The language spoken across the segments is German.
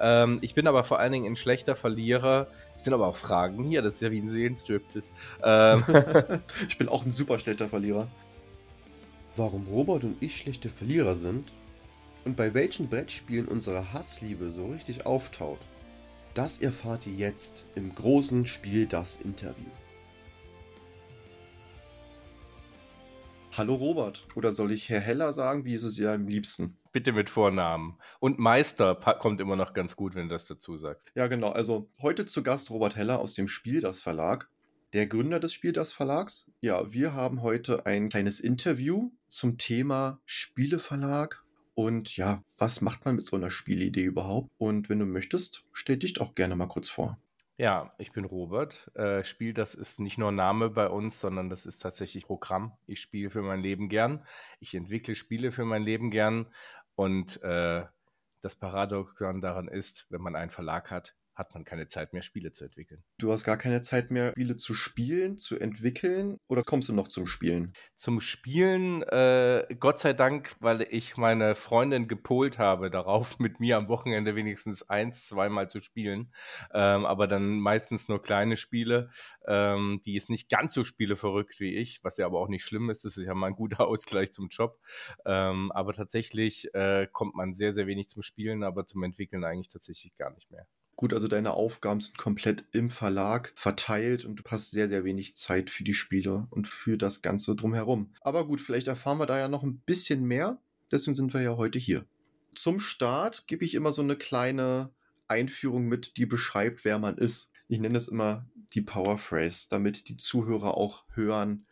Ähm, ich bin aber vor allen Dingen ein schlechter Verlierer. Es sind aber auch Fragen hier, das ist ja wie ein Seelenstrip. Ähm. ich bin auch ein super schlechter Verlierer. Warum Robert und ich schlechte Verlierer sind und bei welchen Brettspielen unsere Hassliebe so richtig auftaut, das erfahrt ihr jetzt im großen Spiel das Interview. Hallo Robert, oder soll ich Herr Heller sagen? Wie ist es dir am liebsten? Bitte mit Vornamen. Und Meister kommt immer noch ganz gut, wenn du das dazu sagst. Ja, genau. Also heute zu Gast Robert Heller aus dem Spiel das Verlag, der Gründer des Spiel das Verlags. Ja, wir haben heute ein kleines Interview zum Thema Spieleverlag und ja, was macht man mit so einer Spielidee überhaupt? Und wenn du möchtest, stell dich doch gerne mal kurz vor. Ja, ich bin Robert. Äh, Spiel, das ist nicht nur Name bei uns, sondern das ist tatsächlich Programm. Ich spiele für mein Leben gern. Ich entwickle Spiele für mein Leben gern. Und äh, das Paradoxon daran ist, wenn man einen Verlag hat, hat man keine Zeit mehr, Spiele zu entwickeln. Du hast gar keine Zeit mehr, Spiele zu spielen, zu entwickeln oder kommst du noch zum Spielen? Zum Spielen, äh, Gott sei Dank, weil ich meine Freundin gepolt habe darauf, mit mir am Wochenende wenigstens eins, zweimal zu spielen. Ähm, aber dann meistens nur kleine Spiele. Ähm, die ist nicht ganz so spieleverrückt wie ich, was ja aber auch nicht schlimm ist. Das ist ja mal ein guter Ausgleich zum Job. Ähm, aber tatsächlich äh, kommt man sehr, sehr wenig zum Spielen, aber zum Entwickeln eigentlich tatsächlich gar nicht mehr. Gut, also deine Aufgaben sind komplett im Verlag verteilt und du hast sehr, sehr wenig Zeit für die Spiele und für das Ganze drumherum. Aber gut, vielleicht erfahren wir da ja noch ein bisschen mehr. Deswegen sind wir ja heute hier. Zum Start gebe ich immer so eine kleine Einführung mit, die beschreibt, wer man ist. Ich nenne es immer die Power Phrase, damit die Zuhörer auch hören,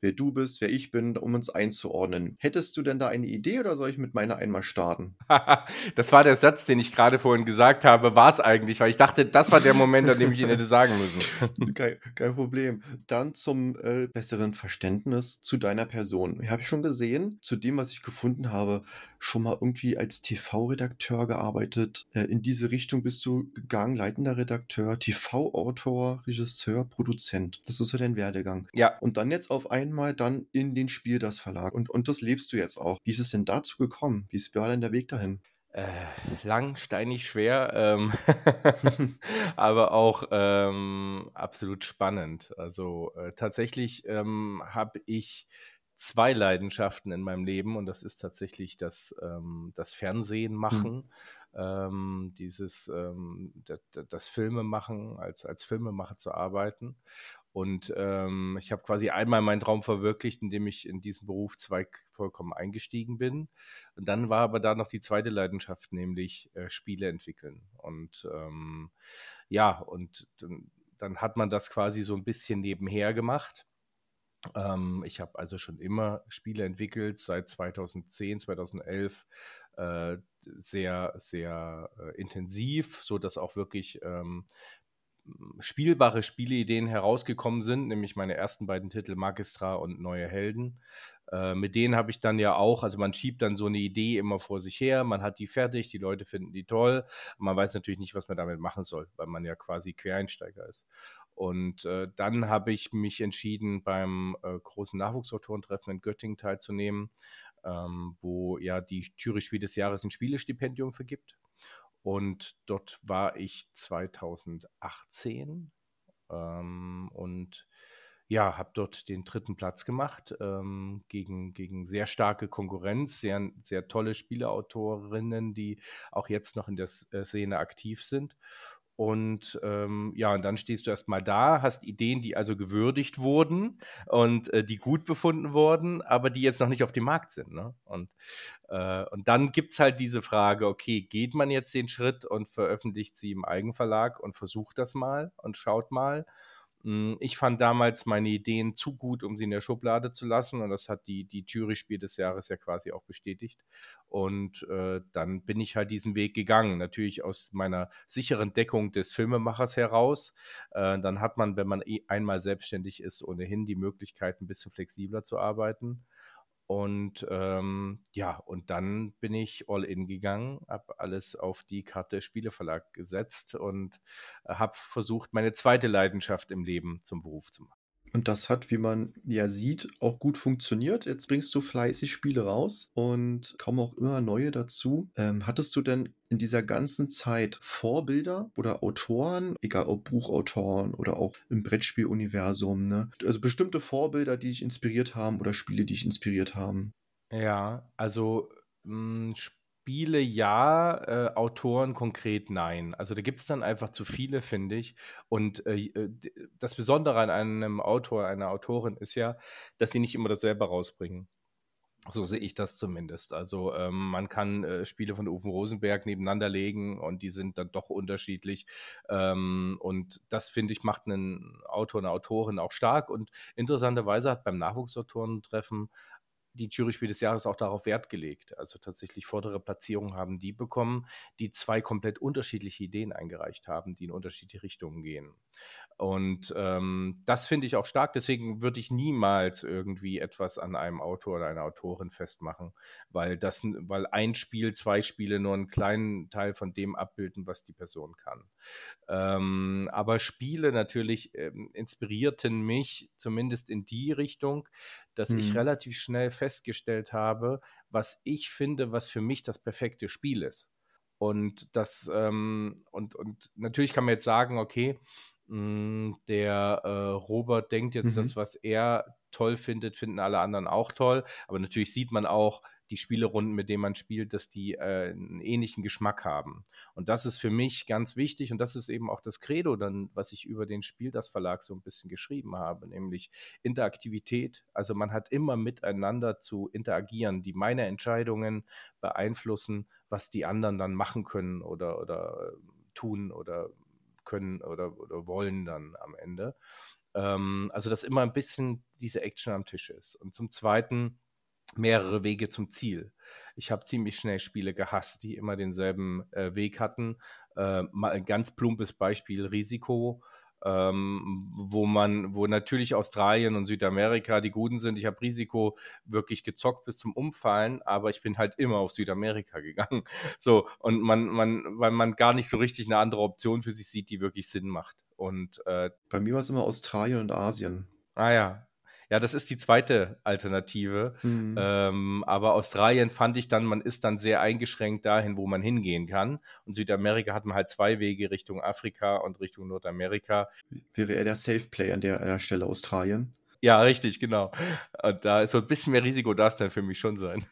wer du bist, wer ich bin, um uns einzuordnen. Hättest du denn da eine Idee oder soll ich mit meiner einmal starten? das war der Satz, den ich gerade vorhin gesagt habe, war es eigentlich, weil ich dachte, das war der Moment, an dem ich ihn hätte sagen müssen. kein, kein Problem. Dann zum äh, besseren Verständnis zu deiner Person. Ich habe schon gesehen, zu dem, was ich gefunden habe, schon mal irgendwie als TV-Redakteur gearbeitet. Äh, in diese Richtung bist du gegangen, leitender Redakteur, TV-Autor, Regisseur, Produzent. Das ist so dein Werdegang. Ja. Und dann jetzt auf einmal dann in den Spiel das Verlag. Und, und das lebst du jetzt auch. Wie ist es denn dazu gekommen? Wie war denn der Weg dahin? Äh, lang, steinig, schwer, ähm, aber auch ähm, absolut spannend. Also äh, tatsächlich ähm, habe ich zwei Leidenschaften in meinem Leben und das ist tatsächlich das, ähm, das Fernsehen machen, mhm. ähm, dieses ähm, das, das Filme machen, als, als Filmemacher zu arbeiten. Und ähm, ich habe quasi einmal meinen Traum verwirklicht, indem ich in diesen Berufszweig vollkommen eingestiegen bin. Und dann war aber da noch die zweite Leidenschaft, nämlich äh, Spiele entwickeln. Und ähm, ja, und dann, dann hat man das quasi so ein bisschen nebenher gemacht ähm, ich habe also schon immer Spiele entwickelt, seit 2010, 2011 äh, sehr, sehr äh, intensiv, so dass auch wirklich ähm, spielbare Spieleideen herausgekommen sind, nämlich meine ersten beiden Titel Magistra und Neue Helden. Äh, mit denen habe ich dann ja auch, also man schiebt dann so eine Idee immer vor sich her, man hat die fertig, die Leute finden die toll, man weiß natürlich nicht, was man damit machen soll, weil man ja quasi Quereinsteiger ist. Und äh, dann habe ich mich entschieden, beim äh, großen Nachwuchsautorentreffen in Göttingen teilzunehmen, ähm, wo ja die Jury Spiel des Jahres ein Spielestipendium vergibt. Und dort war ich 2018 ähm, und ja, habe dort den dritten Platz gemacht ähm, gegen, gegen sehr starke Konkurrenz, sehr, sehr tolle Spieleautorinnen, die auch jetzt noch in der äh, Szene aktiv sind. Und ähm, ja, und dann stehst du erstmal da, hast Ideen, die also gewürdigt wurden und äh, die gut befunden wurden, aber die jetzt noch nicht auf dem Markt sind. Ne? Und, äh, und dann gibt es halt diese Frage, okay, geht man jetzt den Schritt und veröffentlicht sie im Eigenverlag und versucht das mal und schaut mal? Hm, ich fand damals meine Ideen zu gut, um sie in der Schublade zu lassen. Und das hat die, die Jury-Spiel des Jahres ja quasi auch bestätigt. Und äh, dann bin ich halt diesen Weg gegangen. Natürlich aus meiner sicheren Deckung des Filmemachers heraus. Äh, dann hat man, wenn man eh einmal selbstständig ist, ohnehin die Möglichkeit, ein bisschen flexibler zu arbeiten. Und ähm, ja, und dann bin ich all in gegangen, habe alles auf die Karte Spieleverlag gesetzt und äh, habe versucht, meine zweite Leidenschaft im Leben zum Beruf zu machen. Und das hat, wie man ja sieht, auch gut funktioniert. Jetzt bringst du fleißig Spiele raus und kommen auch immer neue dazu. Ähm, hattest du denn in dieser ganzen Zeit Vorbilder oder Autoren, egal ob Buchautoren oder auch im Brettspieluniversum, ne? Also bestimmte Vorbilder, die dich inspiriert haben oder Spiele, die dich inspiriert haben? Ja, also mh, hm, Spiele ja, äh, Autoren konkret nein. Also da gibt es dann einfach zu viele, finde ich. Und äh, äh das Besondere an einem Autor, einer Autorin ist ja, dass sie nicht immer dasselbe rausbringen. So sehe ich das zumindest. Also ähm, man kann äh, Spiele von Uwe Rosenberg nebeneinander legen und die sind dann doch unterschiedlich. Ähm, und das, finde ich, macht einen Autor, eine Autorin auch stark. Und interessanterweise hat beim Nachwuchsautorentreffen die Juryspiel des Jahres auch darauf Wert gelegt. Also tatsächlich vordere Platzierungen haben die bekommen, die zwei komplett unterschiedliche Ideen eingereicht haben, die in unterschiedliche Richtungen gehen. Und ähm, das finde ich auch stark. Deswegen würde ich niemals irgendwie etwas an einem Autor oder einer Autorin festmachen, weil das, weil ein Spiel, zwei Spiele nur einen kleinen Teil von dem abbilden, was die Person kann. Ähm, aber Spiele natürlich ähm, inspirierten mich zumindest in die Richtung, dass hm. ich mhm. relativ schnell festgestellt habe, was ich finde, was für mich das perfekte Spiel ist. Und das, ähm, und, und natürlich kann man jetzt sagen, okay, hm, der äh, Robert denkt jetzt, mhm. das, was er toll findet, finden alle anderen auch toll. Aber natürlich sieht man auch die Spielerunden, mit denen man spielt, dass die äh, einen ähnlichen Geschmack haben. Und das ist für mich ganz wichtig und das ist eben auch das Credo, dann, was ich über den Spiel das Verlag so ein bisschen geschrieben habe, nämlich Interaktivität. Also man hat immer miteinander zu interagieren, die meine Entscheidungen beeinflussen, was die anderen dann machen können oder, oder äh, tun oder können oder, oder wollen dann am Ende. Ähm, also, dass immer ein bisschen diese Action am Tisch ist. Und zum Zweiten mehrere Wege zum Ziel. Ich habe ziemlich schnell Spiele gehasst, die immer denselben äh, Weg hatten. Äh, mal ein ganz plumpes Beispiel: Risiko ähm, wo man, wo natürlich Australien und Südamerika die Guten sind. Ich habe Risiko wirklich gezockt bis zum Umfallen, aber ich bin halt immer auf Südamerika gegangen. So, und man, man, weil man gar nicht so richtig eine andere Option für sich sieht, die wirklich Sinn macht. Und äh, bei mir war es immer Australien und Asien. Ah ja, ja, das ist die zweite Alternative. Mhm. Ähm, aber Australien fand ich dann, man ist dann sehr eingeschränkt dahin, wo man hingehen kann. Und Südamerika hat man halt zwei Wege Richtung Afrika und Richtung Nordamerika. Wäre er der Safe Play an der, an der Stelle Australien? Ja, richtig, genau. Und da ist so ein bisschen mehr Risiko, darf es dann für mich schon sein.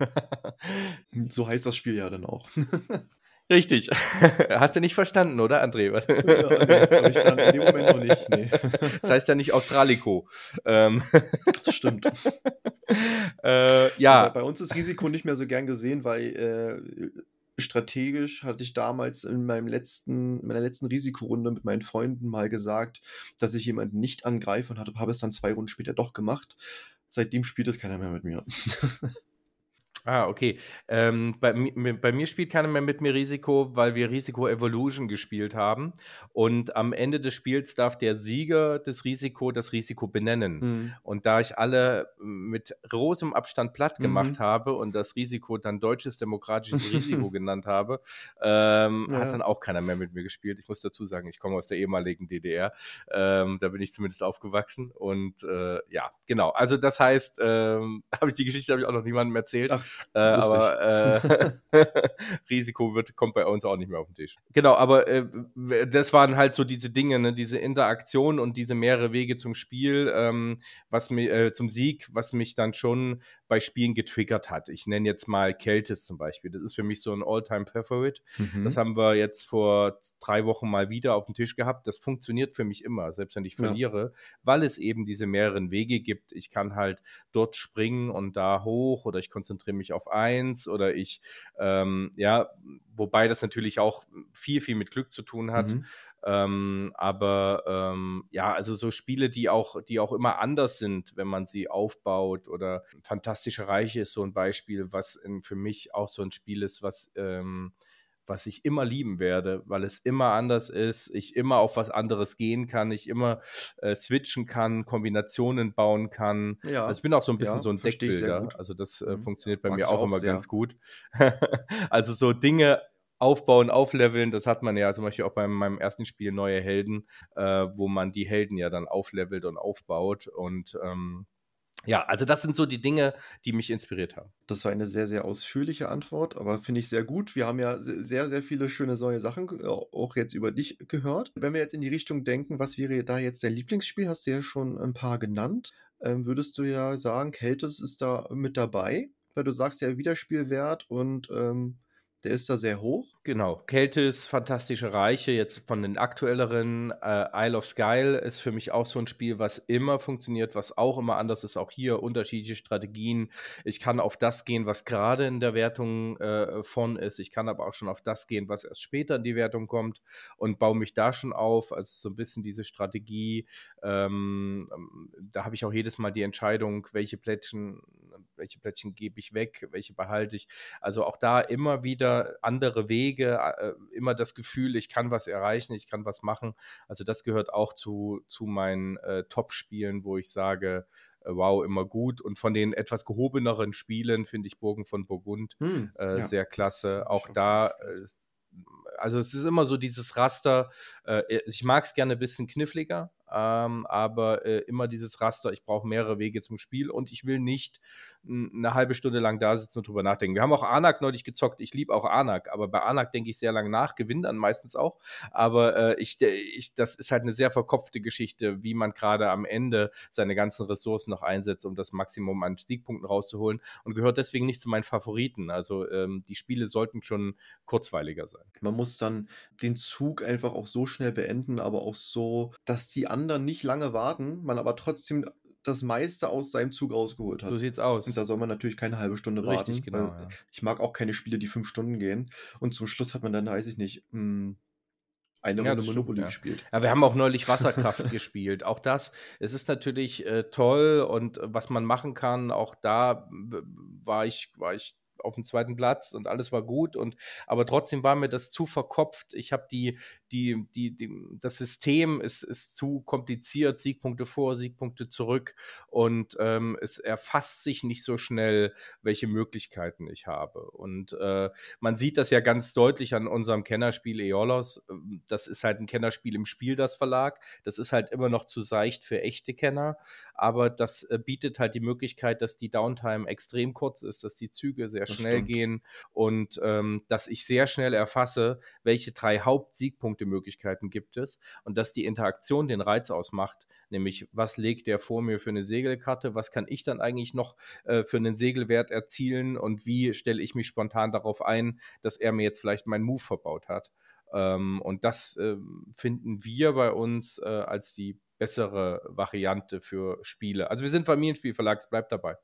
so heißt das Spiel ja dann auch. Richtig. Hast du nicht verstanden, oder, André? ja, nee, ich dann in dem Moment noch nicht. Nee. Das heißt ja nicht Australico. Ähm. Das stimmt. äh, ja. Aber bei uns ist Risiko nicht mehr so gern gesehen, weil äh, strategisch hatte ich damals in meinem letzten, meiner letzten Risikorunde mit meinen Freunden mal gesagt, dass ich jemanden nicht angreife und habe es dann zwei Runden später doch gemacht. Seitdem spielt es keiner mehr mit mir. Ah, okay. Ähm, bei, bei, mir spielt keiner mehr mit mir Risiko, weil wir Risiko Evolution gespielt haben. Und am Ende des Spiels darf der Sieger des Risiko das Risiko benennen. Mhm. Und da ich alle mit großem Abstand platt gemacht mhm. habe und das Risiko dann deutsches demokratisches Risiko genannt habe, ähm, ja. hat dann auch keiner mehr mit mir gespielt. Ich muss dazu sagen, ich komme aus der ehemaligen DDR. Ähm, da bin ich zumindest aufgewachsen. Und äh, ja, genau. Also das heißt, ähm, habe ich die Geschichte habe ich auch noch niemandem erzählt. Ach. Äh, aber äh, Risiko wird, kommt bei uns auch nicht mehr auf den Tisch. Genau, aber äh, das waren halt so diese Dinge, ne? diese Interaktion und diese mehrere Wege zum Spiel, ähm, was mir äh, zum Sieg, was mich dann schon bei Spielen getriggert hat. Ich nenne jetzt mal Keltis zum Beispiel. Das ist für mich so ein All-Time-Favorite. Mhm. Das haben wir jetzt vor drei Wochen mal wieder auf dem Tisch gehabt. Das funktioniert für mich immer, selbst wenn ich ja. verliere, weil es eben diese mehreren Wege gibt. Ich kann halt dort springen und da hoch oder ich konzentriere mich auf eins oder ich, ähm, ja, wobei das natürlich auch viel, viel mit Glück zu tun hat. Mhm. Ähm, aber ähm, ja, also so Spiele, die auch, die auch immer anders sind, wenn man sie aufbaut oder Fantastische Reiche ist so ein Beispiel, was in, für mich auch so ein Spiel ist, was ähm, was ich immer lieben werde, weil es immer anders ist, ich immer auf was anderes gehen kann, ich immer äh, switchen kann, Kombinationen bauen kann. Ja, also ich bin auch so ein bisschen ja, so ein Deckbilder. Also das äh, mhm. funktioniert bei Mag mir auch, auch immer sehr. ganz gut. also so Dinge aufbauen, aufleveln. Das hat man ja zum Beispiel auch bei meinem ersten Spiel Neue Helden, äh, wo man die Helden ja dann auflevelt und aufbaut. Und ähm, ja, also das sind so die Dinge, die mich inspiriert haben. Das war eine sehr, sehr ausführliche Antwort, aber finde ich sehr gut. Wir haben ja sehr, sehr viele schöne neue Sachen auch jetzt über dich gehört. Wenn wir jetzt in die Richtung denken, was wäre da jetzt dein Lieblingsspiel? Hast du ja schon ein paar genannt. Ähm, würdest du ja sagen, Keltis ist da mit dabei? Weil du sagst ja Wiederspielwert und ähm, der ist da sehr hoch. Genau. Keltis Fantastische Reiche, jetzt von den aktuelleren. Äh, Isle of Skyle ist für mich auch so ein Spiel, was immer funktioniert, was auch immer anders ist. Auch hier unterschiedliche Strategien. Ich kann auf das gehen, was gerade in der Wertung äh, von ist. Ich kann aber auch schon auf das gehen, was erst später in die Wertung kommt und baue mich da schon auf. Also so ein bisschen diese Strategie. Ähm, da habe ich auch jedes Mal die Entscheidung, welche Plättchen welche Plättchen gebe ich weg, welche behalte ich. Also auch da immer wieder andere Wege, äh, immer das Gefühl, ich kann was erreichen, ich kann was machen. Also das gehört auch zu, zu meinen äh, Top-Spielen, wo ich sage, äh, wow, immer gut. Und von den etwas gehobeneren Spielen finde ich Burgen von Burgund hm, äh, ja, sehr klasse. Auch da also es ist immer so dieses Raster. Äh, ich mag es gerne ein bisschen kniffliger, ähm, aber äh, immer dieses Raster, ich brauche mehrere Wege zum Spiel und ich will nicht eine halbe Stunde lang da sitzen und drüber nachdenken. Wir haben auch Anak neulich gezockt, ich liebe auch Anak, aber bei Anak denke ich sehr lange nach, gewinne dann meistens auch, aber äh, ich, ich, das ist halt eine sehr verkopfte Geschichte, wie man gerade am Ende seine ganzen Ressourcen noch einsetzt, um das Maximum an Siegpunkten rauszuholen und gehört deswegen nicht zu meinen Favoriten. Also ähm, die Spiele sollten schon kurzweiliger sein. Man muss dann den Zug einfach auch so schnell beenden, aber auch so, dass die anderen nicht lange warten, man aber trotzdem das meiste aus seinem Zug rausgeholt hat. So sieht's aus. Und da soll man natürlich keine halbe Stunde Richtig, warten. Genau, ja. Ich mag auch keine Spiele, die fünf Stunden gehen. Und zum Schluss hat man dann, weiß ich nicht, hm, eine ja, Runde Monopoly ja. gespielt. Ja, wir haben auch neulich Wasserkraft gespielt. Auch das, es ist natürlich äh, toll und äh, was man machen kann, auch da war ich, war ich auf dem zweiten Platz und alles war gut und aber trotzdem war mir das zu verkopft. Ich habe die, die, die, die, das System ist, ist zu kompliziert, Siegpunkte vor, Siegpunkte zurück und ähm, es erfasst sich nicht so schnell, welche Möglichkeiten ich habe. Und äh, man sieht das ja ganz deutlich an unserem Kennerspiel Eolos. Das ist halt ein Kennerspiel im Spiel, das Verlag. Das ist halt immer noch zu seicht für echte Kenner, aber das äh, bietet halt die Möglichkeit, dass die Downtime extrem kurz ist, dass die Züge sehr das schnell stimmt. gehen und ähm, dass ich sehr schnell erfasse, welche drei Hauptsiegpunkte-Möglichkeiten gibt es und dass die Interaktion den Reiz ausmacht, nämlich was legt der vor mir für eine Segelkarte, was kann ich dann eigentlich noch äh, für einen Segelwert erzielen und wie stelle ich mich spontan darauf ein, dass er mir jetzt vielleicht meinen Move verbaut hat. Ähm, und das äh, finden wir bei uns äh, als die bessere Variante für Spiele. Also wir sind Familienspielverlag, es bleibt dabei.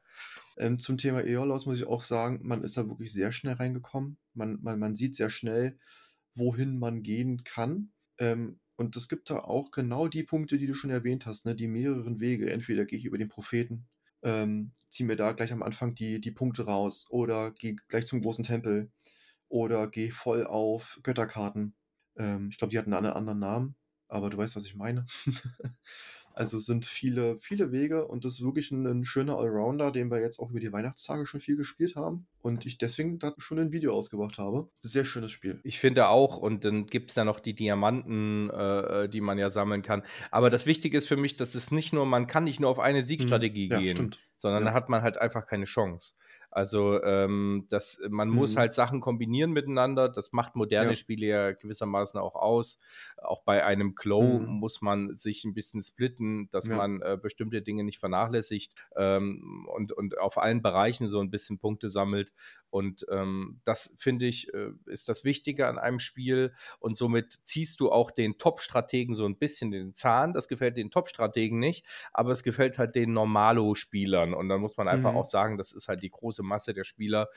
Ähm, zum Thema Eolos muss ich auch sagen, man ist da wirklich sehr schnell reingekommen. Man, man, man sieht sehr schnell, wohin man gehen kann. Ähm, und es gibt da auch genau die Punkte, die du schon erwähnt hast, ne? die mehreren Wege. Entweder gehe ich über den Propheten, ähm, ziehe mir da gleich am Anfang die, die Punkte raus oder gehe gleich zum großen Tempel oder gehe voll auf Götterkarten. Ähm, ich glaube, die hatten einen anderen Namen aber du weißt, was ich meine. also es sind viele, viele Wege und das ist wirklich ein, ein, schöner Allrounder, den wir jetzt auch über die Weihnachtstage schon viel gespielt haben und ich deswegen da schon ein Video ausgebracht habe. Sehr schönes Spiel. Ich finde auch und dann gibt es ja noch die Diamanten, äh, äh, die man ja sammeln kann. Aber das Wichtige ist für mich, dass es nicht nur, man kann nicht nur auf eine mhm. Siegstrategie hm, ja, gehen, stimmt. sondern ja. da hat man halt einfach keine Chance. Also ähm, das, man mhm. muss halt Sachen kombinieren miteinander. Das macht moderne ja. Spiele ja gewissermaßen auch aus. Auch bei einem Glow mhm. muss man sich ein bisschen splitten, dass ja. man äh, bestimmte Dinge nicht vernachlässigt ähm, und, und auf allen Bereichen so ein bisschen Punkte sammelt. Und ähm, das finde ich, äh, ist das Wichtige an einem Spiel. Und somit ziehst du auch den Top-Strategen so ein bisschen den Zahn. Das gefällt den Top-Strategen nicht, aber es gefällt halt den Normalo-Spielern. Und dann muss man einfach mhm. auch sagen, das ist halt die große Masse der Spieler,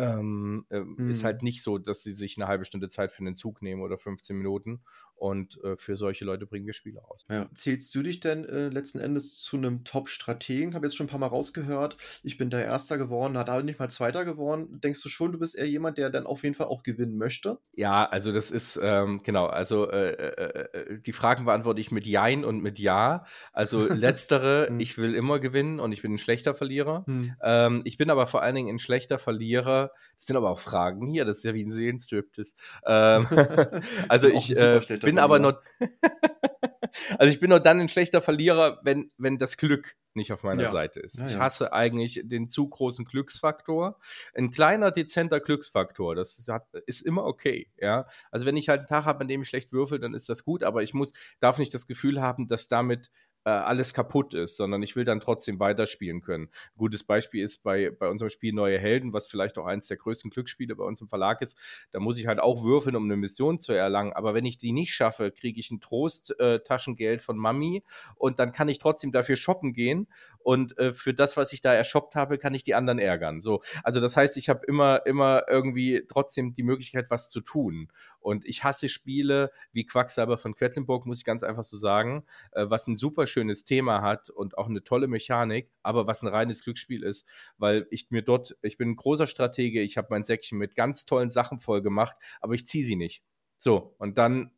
ähm, äh, mhm. ist halt nicht so, dass sie sich eine halbe Stunde Zeit für einen Zug nehmen oder 15 Minuten. Und äh, für solche Leute bringen wir Spiele aus. Ja. Zählst du dich denn äh, letzten Endes zu einem Top-Strategen? Habe jetzt schon ein paar Mal rausgehört. Ich bin der Erster geworden, hat auch nicht mal Zweiter geworden. Denkst du schon, du bist eher jemand, der dann auf jeden Fall auch gewinnen möchte? Ja, also das ist, ähm, genau, also äh, äh, äh, die Fragen beantworte ich mit Jein und mit Ja. Also letztere, hm. ich will immer gewinnen und ich bin ein schlechter Verlierer. Hm. Ähm, ich bin aber vor allen Dingen ein schlechter Verlierer, Das sind aber auch Fragen hier, das ist ja wie ein Seelenstriptease. Ähm, also ich äh, bin aber nur, also ich bin nur dann ein schlechter Verlierer, wenn, wenn das Glück nicht auf meiner ja. Seite ist. Ja, ich hasse eigentlich den zu großen Glücksfaktor. Ein kleiner, dezenter Glücksfaktor, das ist, ist immer okay. Ja? Also wenn ich halt einen Tag habe, an dem ich schlecht würfel, dann ist das gut, aber ich muss, darf nicht das Gefühl haben, dass damit äh, alles kaputt ist, sondern ich will dann trotzdem weiterspielen können. Ein gutes Beispiel ist bei, bei unserem Spiel Neue Helden, was vielleicht auch eines der größten Glücksspiele bei uns im Verlag ist. Da muss ich halt auch würfeln, um eine Mission zu erlangen. Aber wenn ich die nicht schaffe, kriege ich ein Trost-Taschengeld äh, von Mami und dann kann ich trotzdem dafür shoppen gehen und äh, für das, was ich da ershoppt habe, kann ich die anderen ärgern. So, also das heißt, ich habe immer, immer irgendwie trotzdem die Möglichkeit, was zu tun. Und ich hasse Spiele wie Quacksalber von Quedlinburg, muss ich ganz einfach so sagen, äh, was ein super schönes Thema hat und auch eine tolle Mechanik, aber was ein reines Glücksspiel ist, weil ich mir dort, ich bin ein großer Stratege, ich habe mein Säckchen mit ganz tollen Sachen voll gemacht, aber ich ziehe sie nicht. So, und dann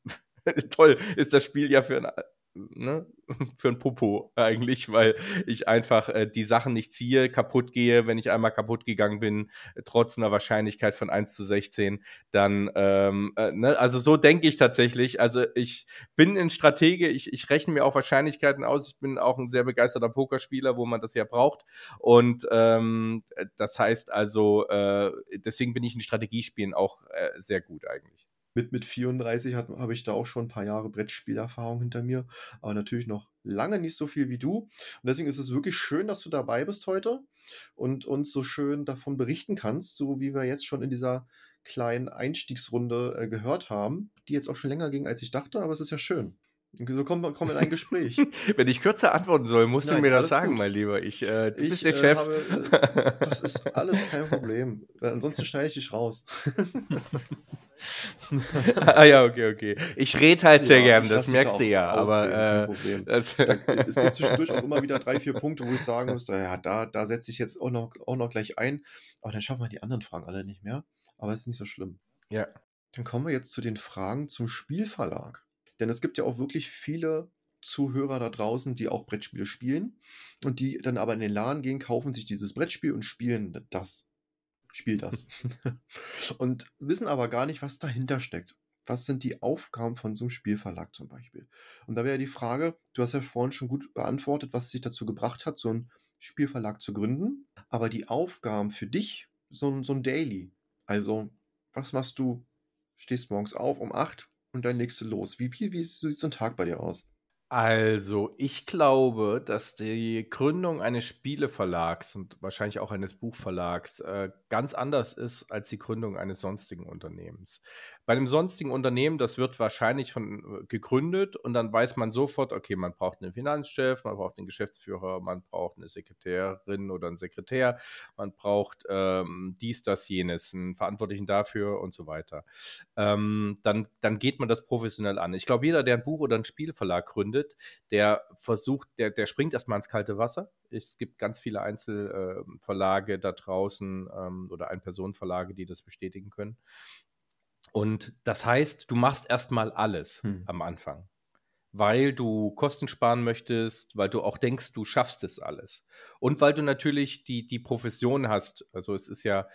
toll ist das Spiel ja für ein ne, für ein Popo eigentlich, weil ich einfach äh, die Sachen nicht ziehe, kaputt gehe, wenn ich einmal kaputt gegangen bin, trotz einer Wahrscheinlichkeit von 1 zu 16, dann, ähm, äh, ne, also so denke ich tatsächlich. Also ich bin ein Stratege, ich, ich rechne mir auch Wahrscheinlichkeiten aus. Ich bin auch ein sehr begeisterter Pokerspieler, wo man das ja braucht. Und ähm, das heißt also, äh, deswegen bin ich in Strategiespielen auch äh, sehr gut eigentlich mit, mit 34 habe ich da auch schon ein paar Jahre Brettspielerfahrung hinter mir, aber natürlich noch lange nicht so viel wie du. Und deswegen ist es wirklich schön, dass du dabei bist heute und uns so schön davon berichten kannst, so wie wir jetzt schon in dieser kleinen Einstiegsrunde äh, gehört haben, die jetzt auch schon länger ging, als ich dachte, aber es ist ja schön. So kommen wir in ein Gespräch. Wenn ich kürzer antworten soll, musst Nein, du mir das sagen, gut. mein Lieber. Ich, äh, du ich, bist der äh, Chef. Habe, äh, das ist alles kein Problem. Ansonsten schneide ich dich raus. ah ja, okay, okay. Ich rede halt sehr ja, gern, das merkst du ja. Aber äh, es gibt zwischendurch auch immer wieder drei, vier Punkte, wo ich sagen muss, ja, da, da setze ich jetzt auch noch, auch noch gleich ein. Aber dann schaffen wir die anderen Fragen alle nicht mehr. Aber es ist nicht so schlimm. Ja. Dann kommen wir jetzt zu den Fragen zum Spielverlag. Denn es gibt ja auch wirklich viele Zuhörer da draußen, die auch Brettspiele spielen und die dann aber in den Laden gehen, kaufen sich dieses Brettspiel und spielen das. Spiel das. und wissen aber gar nicht, was dahinter steckt. Was sind die Aufgaben von so einem Spielverlag zum Beispiel? Und da wäre die Frage, du hast ja vorhin schon gut beantwortet, was sich dazu gebracht hat, so einen Spielverlag zu gründen. Aber die Aufgaben für dich, so ein, so ein Daily, also was machst du? Stehst morgens auf um 8, und legst du los. Wie, wie, wie sieht so ein Tag bei dir aus? Also, ich glaube, dass die Gründung eines Spieleverlags und wahrscheinlich auch eines Buchverlags äh, ganz anders ist als die Gründung eines sonstigen Unternehmens. Bei einem sonstigen Unternehmen, das wird wahrscheinlich von äh, gegründet und dann weiß man sofort, okay, man braucht einen Finanzchef, man braucht einen Geschäftsführer, man braucht eine Sekretärin oder einen Sekretär, man braucht ähm, dies, das, jenes, einen Verantwortlichen dafür und so weiter. Ähm, dann, dann geht man das professionell an. Ich glaube, jeder, der ein Buch oder ein Spielverlag gründet, gründet, der versucht, der, der springt erstmal ins kalte Wasser. Es gibt ganz viele Einzelverlage äh, da draußen ähm, oder Ein-Personen-Verlage, die das bestätigen können. Und das heißt, du machst erstmal alles hm. am Anfang weil du Kosten sparen möchtest, weil du auch denkst, du schaffst es alles. Und weil du natürlich die, die Profession hast. Also es ist ja ähm,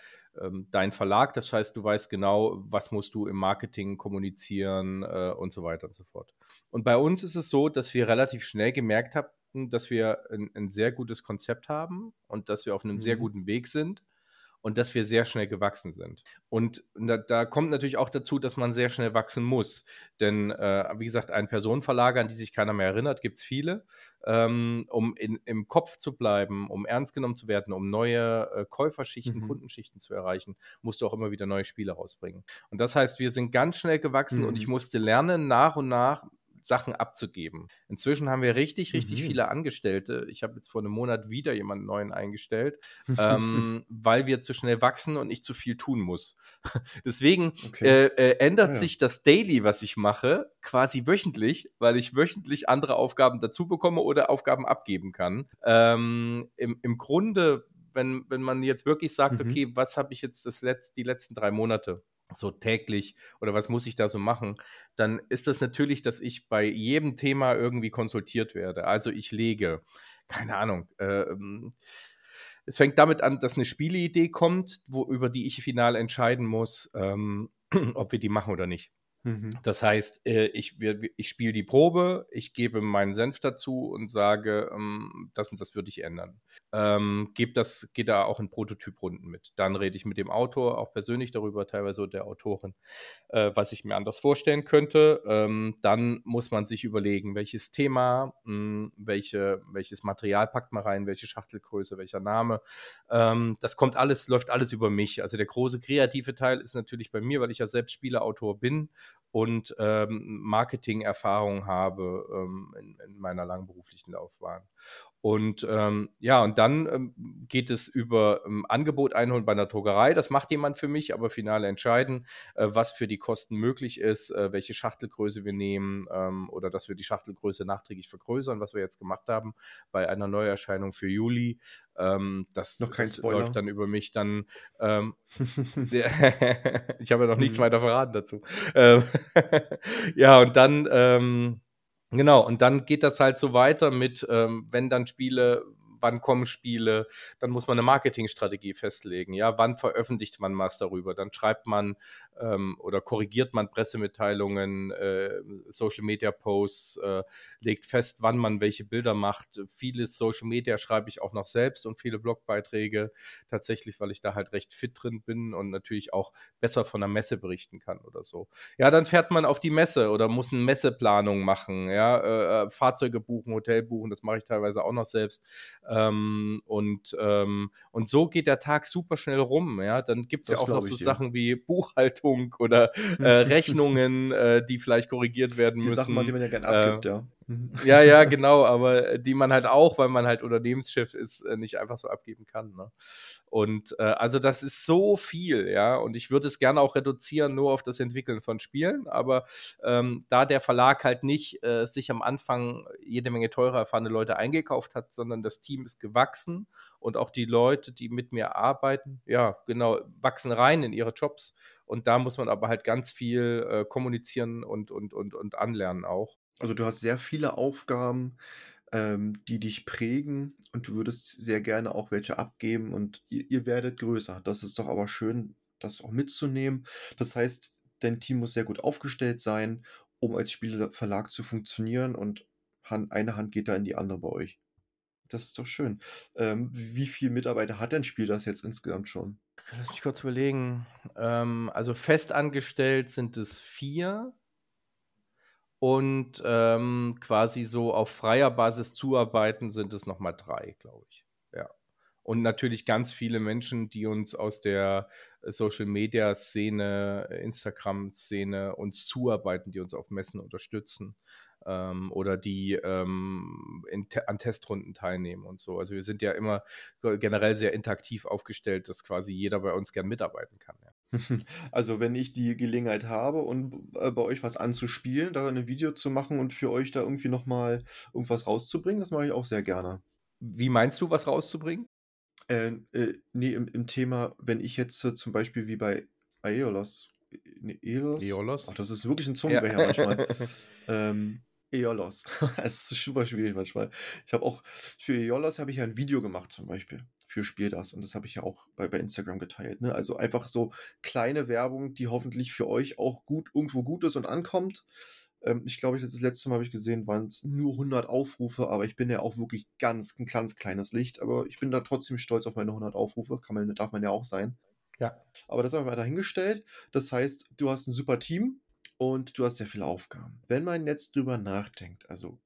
dein Verlag, das heißt, du weißt genau, was musst du im Marketing kommunizieren äh, und so weiter und so fort. Und bei uns ist es so, dass wir relativ schnell gemerkt haben, dass wir ein, ein sehr gutes Konzept haben und dass wir auf einem mhm. sehr guten Weg sind und dass wir sehr schnell gewachsen sind. Und da, da, kommt natürlich auch dazu, dass man sehr schnell wachsen muss. Denn, äh, wie gesagt, ein Personenverlager, an die sich keiner mehr erinnert, gibt es viele. Ähm, um in, im Kopf zu bleiben, um ernst genommen zu werden, um neue äh, Käuferschichten, mhm. Kundenschichten zu erreichen, musst du auch immer wieder neue Spiele rausbringen. Und das heißt, wir sind ganz schnell gewachsen mhm. und ich musste lernen, nach und nach Sachen abzugeben. Inzwischen haben wir richtig, richtig mhm. viele Angestellte. Ich habe jetzt vor einem Monat wieder jemanden neuen eingestellt, ähm, weil wir zu schnell wachsen und ich zu viel tun muss. Deswegen okay. äh, äh, ändert ah, ja. sich das Daily, was ich mache, quasi wöchentlich, weil ich wöchentlich andere Aufgaben dazu bekomme oder Aufgaben abgeben kann. Ähm, im, Im Grunde wenn, wenn man jetzt wirklich sagt, mhm. okay, was habe ich jetzt das Letz-, die letzten drei Monate so täglich oder was muss ich da so machen, dann ist das natürlich, dass ich bei jedem Thema irgendwie konsultiert werde. Also ich lege, keine Ahnung, äh, es fängt damit an, dass eine Spieleidee kommt, wo, über die ich final entscheiden muss, ähm, ob wir die machen oder nicht. Mhm. Das heißt, äh, ich, ich spiele die Probe, ich gebe meinen Senf dazu und sage, ähm, das und das würde ich ändern. Ähm, gebe das, gehe da auch in Prototyprunden mit. Dann rede ich mit dem Autor auch persönlich darüber, teilweise der Autorin, äh, was ich mir anders vorstellen könnte. Ähm, dann muss man sich überlegen, welches Thema, mh, hm, welche, welches Material packt man rein, welche Schachtelgröße, welcher Name. Ähm, das kommt alles, läuft alles über mich. Also der große kreative Teil ist natürlich bei mir, weil ich ja selbst Spieleautor bin und ähm, Marketing-Erfahrung habe ähm, in, in, meiner langen beruflichen Laufbahn. Und ähm, ja, und dann ähm, geht es über ähm, Angebot einholen bei einer Druckerei. Das macht jemand für mich, aber final entscheiden, äh, was für die Kosten möglich ist, äh, welche Schachtelgröße wir nehmen ähm, oder dass wir die Schachtelgröße nachträglich vergrößern, was wir jetzt gemacht haben bei einer Neuerscheinung für Juli. Ähm, das, noch kein Spoiler. läuft dann über mich dann. Ähm, ich habe ja noch nichts mhm. weiter verraten dazu. Ähm, ja, und dann ähm, Genau, und dann geht das halt so weiter mit, ähm, wenn dann Spiele wann kommen Spiele, dann muss man eine Marketingstrategie festlegen. Ja, wann veröffentlicht man was darüber? Dann schreibt man ähm, oder korrigiert man Pressemitteilungen, äh, Social Media Posts, äh, legt fest, wann man welche Bilder macht. Vieles Social Media schreibe ich auch noch selbst und viele Blogbeiträge tatsächlich, weil ich da halt recht fit drin bin und natürlich auch besser von der Messe berichten kann oder so. Ja, dann fährt man auf die Messe oder muss eine Messeplanung machen, ja, äh, äh Fahrzeuge buchen, Hotel buchen, das mache ich teilweise auch noch selbst. Ähm, und, ähm, und so geht der Tag super schnell rum. Ja, dann gibt es ja auch noch so ich, Sachen ja. wie Buchhaltung oder äh, Rechnungen, äh, die vielleicht korrigiert werden die müssen. Sachen, die man ja gerne abgibt, äh, ja. Ja, ja, genau, aber die man halt auch, weil man halt Unternehmenschef ist, äh, nicht einfach so abgeben kann. Ne? Und äh, also das ist so viel, ja. Und ich würde es gerne auch reduzieren nur auf das Entwickeln von Spielen. Aber ähm, da der Verlag halt nicht äh, sich am Anfang jede Menge teurer erfahrene Leute eingekauft hat, sondern das Team ist gewachsen und auch die Leute, die mit mir arbeiten, ja, genau, wachsen rein in ihre Jobs. Und da muss man aber halt ganz viel äh, kommunizieren und, und, und, und anlernen auch. Also du hast sehr viele Aufgaben, ähm, die dich prägen und du würdest sehr gerne auch welche abgeben und ihr, ihr werdet größer. Das ist doch aber schön, das auch mitzunehmen. Das heißt, dein Team muss sehr gut aufgestellt sein, um als Spieleverlag zu funktionieren und eine Hand geht da in die andere bei euch. Das ist doch schön. Ähm, wie viele Mitarbeiter hat dein Spiel das jetzt insgesamt schon? Lass mich kurz überlegen. Ähm, also festangestellt sind es vier und ähm, quasi so auf freier Basis zuarbeiten sind es nochmal drei, glaube ich. Ja. Und natürlich ganz viele Menschen, die uns aus der Social Media Szene, Instagram Szene uns zuarbeiten, die uns auf Messen unterstützen ähm, oder die ähm, in, an Testrunden teilnehmen und so. Also wir sind ja immer generell sehr interaktiv aufgestellt, dass quasi jeder bei uns gern mitarbeiten kann. Ja. Also, wenn ich die Gelegenheit habe und äh, bei euch was anzuspielen, da ein Video zu machen und für euch da irgendwie nochmal irgendwas rauszubringen, das mache ich auch sehr gerne. Wie meinst du, was rauszubringen? Äh, äh, nee, im, im Thema, wenn ich jetzt äh, zum Beispiel wie bei Aeolos, äh, nee, Eolos? Eolos? Ach, das ist wirklich ein Zungenbrecher ja. manchmal. ähm, Eolos. es ist super schwierig manchmal. Ich habe auch, für Eolos habe ich ja ein Video gemacht zum Beispiel für Spiel das. Und das habe ich ja auch bei, bei Instagram geteilt. Ne? Also einfach so kleine Werbung, die hoffentlich für euch auch gut irgendwo gut ist und ankommt. Ähm, ich glaube, das letzte Mal habe ich gesehen, waren es nur 100 Aufrufe, aber ich bin ja auch wirklich ganz, ein ganz kleines Licht. Aber ich bin da trotzdem stolz auf meine 100 Aufrufe. Kann man, darf man ja auch sein. Ja. Aber das haben wir dahingestellt. Das heißt, du hast ein super Team und du hast sehr viele Aufgaben. Wenn man jetzt drüber nachdenkt, also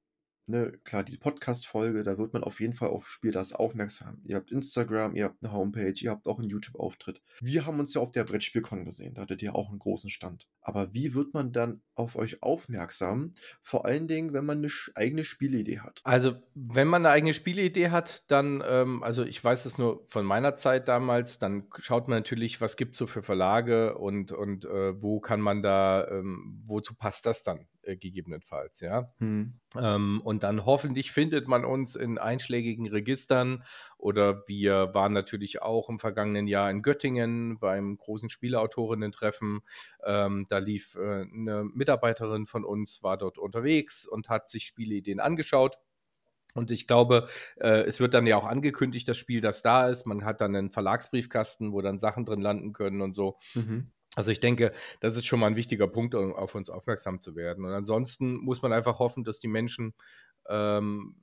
ne, klar, die Podcast-Folge, da wird man auf jeden Fall auf Spiel das aufmerksam. Ihr habt Instagram, ihr habt eine Homepage, ihr habt auch einen YouTube-Auftritt. Wir haben uns ja auf der Brettspielkon gesehen, da hattet ihr auch einen großen Stand. Aber wie wird man dann auf euch aufmerksam? Vor allen Dingen, wenn man eine eigene Spielidee hat. Also, wenn man eine eigene Spielidee hat, dann, ähm, also ich weiß es nur von meiner Zeit damals, dann schaut man natürlich, was gibt es so für Verlage und, und äh, wo kann man da, ähm, wozu passt das dann? Äh, gegebenenfalls, ja. Hm. Ähm, und dann hoffentlich findet man uns in einschlägigen Registern oder wir waren natürlich auch im vergangenen Jahr in Göttingen beim großen Spieleautorinnen-Treffen. Ähm, da lief äh, eine Mitarbeiterin von uns, war dort unterwegs und hat sich Spieleideen angeschaut Und ich glaube, äh, es wird dann ja auch angekündigt, das Spiel, das da ist. Man hat dann einen Verlagsbriefkasten, wo dann Sachen drin landen können und so. Mhm. Also ich denke, das ist schon mal ein wichtiger Punkt, um auf uns aufmerksam zu werden. Und ansonsten muss man einfach hoffen, dass die Menschen ähm,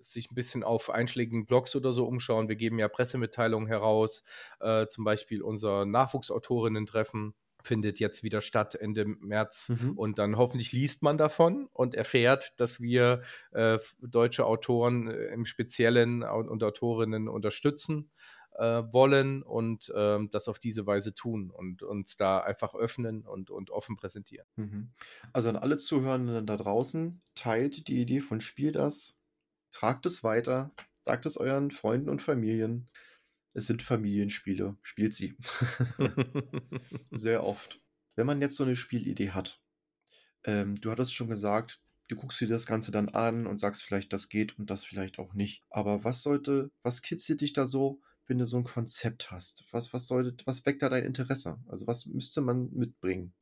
sich ein bisschen auf einschlägigen Blogs oder so umschauen. Wir geben ja Pressemitteilungen heraus, äh, zum Beispiel unser Nachwuchsautorinnen-Treffen findet jetzt wieder statt Ende März mhm. und dann hoffentlich liest man davon und erfährt, dass wir äh, deutsche Autoren äh, im Speziellen und Autorinnen unterstützen äh, wollen und ähm, das auf diese Weise tun und uns da einfach öffnen und, und offen präsentieren. Mhm. Also an alle Zuhörenden da draußen, teilt die Idee von Spiel das, tragt es weiter, sagt es euren Freunden und Familien. Es sind Familienspiele, spielt sie. Sehr oft. Wenn man jetzt so eine Spielidee hat, ähm, du hattest schon gesagt, du guckst dir das Ganze dann an und sagst vielleicht, das geht und das vielleicht auch nicht. Aber was sollte, was kitzelt dich da so, wenn du so ein Konzept hast? Was, was sollte, was weckt da dein Interesse? Also was müsste man mitbringen?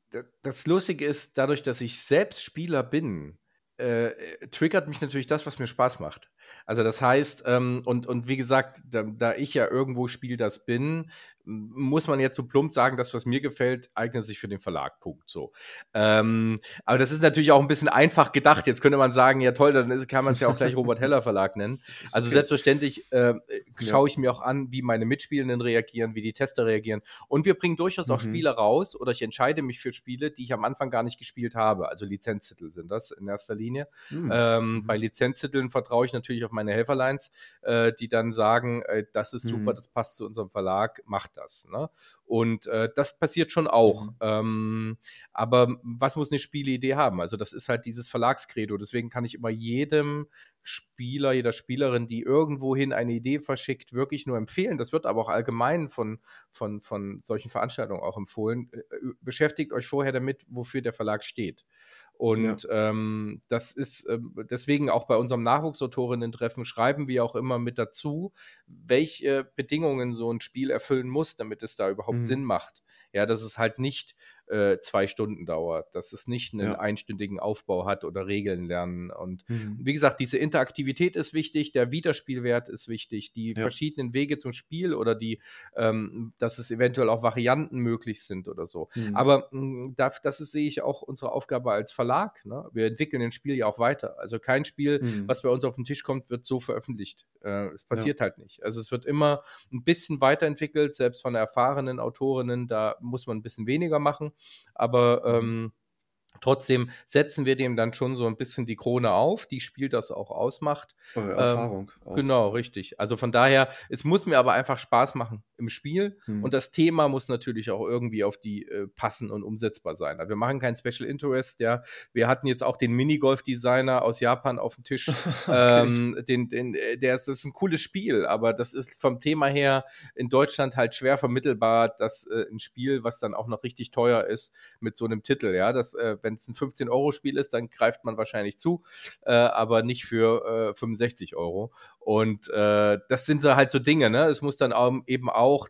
Das Lustige ist, dadurch, dass ich selbst Spieler bin, äh, triggert mich natürlich das, was mir Spaß macht. Also das heißt, ähm, und, und wie gesagt, da, da ich ja irgendwo Spiel das bin, muss man jetzt so plump sagen, das, was mir gefällt, eignet sich für den Verlag. Punkt. So. Ähm, aber das ist natürlich auch ein bisschen einfach gedacht. Jetzt könnte man sagen, ja toll, dann ist, kann man es ja auch gleich Robert Heller Verlag nennen. Also okay. selbstverständlich äh, schaue ich mir auch an, wie meine Mitspielenden reagieren, wie die Tester reagieren. Und wir bringen durchaus mhm. auch Spiele raus oder ich entscheide mich für Spiele, die ich am Anfang gar nicht gespielt habe. Also Lizenztitel sind das in erster Linie. Mhm. Ähm, mhm. Bei Lizenztiteln vertraue ich natürlich auf meine Helferlines, äh, die dann sagen, äh, das ist super, mhm. das passt zu unserem Verlag, macht das. Ne? Und äh, das passiert schon auch. Mhm. Ähm, aber was muss eine Spielidee haben? Also das ist halt dieses Verlagskredo. Deswegen kann ich immer jedem Spieler, jeder Spielerin, die irgendwohin eine Idee verschickt, wirklich nur empfehlen. Das wird aber auch allgemein von, von, von solchen Veranstaltungen auch empfohlen. Äh, äh, beschäftigt euch vorher damit, wofür der Verlag steht. Und ja. ähm, das ist äh, deswegen auch bei unserem Nachwuchsautorinnen-Treffen schreiben wir auch immer mit dazu, welche Bedingungen so ein Spiel erfüllen muss, damit es da überhaupt mhm. Sinn macht. Ja, dass es halt nicht äh, zwei Stunden dauert, dass es nicht einen ja. einstündigen Aufbau hat oder Regeln lernen. Und mhm. wie gesagt, diese Interaktivität ist wichtig, der Wiederspielwert ist wichtig, die ja. verschiedenen Wege zum Spiel oder die, ähm, dass es eventuell auch Varianten möglich sind oder so. Mhm. Aber mh, hm, das, das ist, sehe ich auch unsere Aufgabe als Verlag. Ne? Wir entwickeln ein Spiel ja auch weiter. Also kein Spiel, mhm. was bei uns auf den Tisch kommt, wird so veröffentlicht. Äh, es passiert ja. halt nicht. Also es wird immer ein bisschen weiterentwickelt, selbst von erfahrenen Autorinnen, da muss man ein bisschen weniger machen. Aber mhm. ähm, Trotzdem setzen wir dem dann schon so ein bisschen die Krone auf, die Spiel das auch ausmacht. Eure Erfahrung. Ähm, genau, richtig. Also von daher, es muss mir aber einfach Spaß machen im Spiel hm. und das Thema muss natürlich auch irgendwie auf die äh, passen und umsetzbar sein. Also wir machen kein Special Interest, ja. Wir hatten jetzt auch den Minigolf-Designer aus Japan auf dem Tisch. okay. ähm, den, den, äh, der ist, das ist ein cooles Spiel, aber das ist vom Thema her in Deutschland halt schwer vermittelbar, dass äh, ein Spiel, was dann auch noch richtig teuer ist, mit so einem Titel, ja, das, äh, wenn es ein 15-Euro-Spiel ist, dann greift man wahrscheinlich zu, äh, aber nicht für äh, 65 Euro. Und äh, das sind so halt so Dinge, ne? Es muss dann eben auch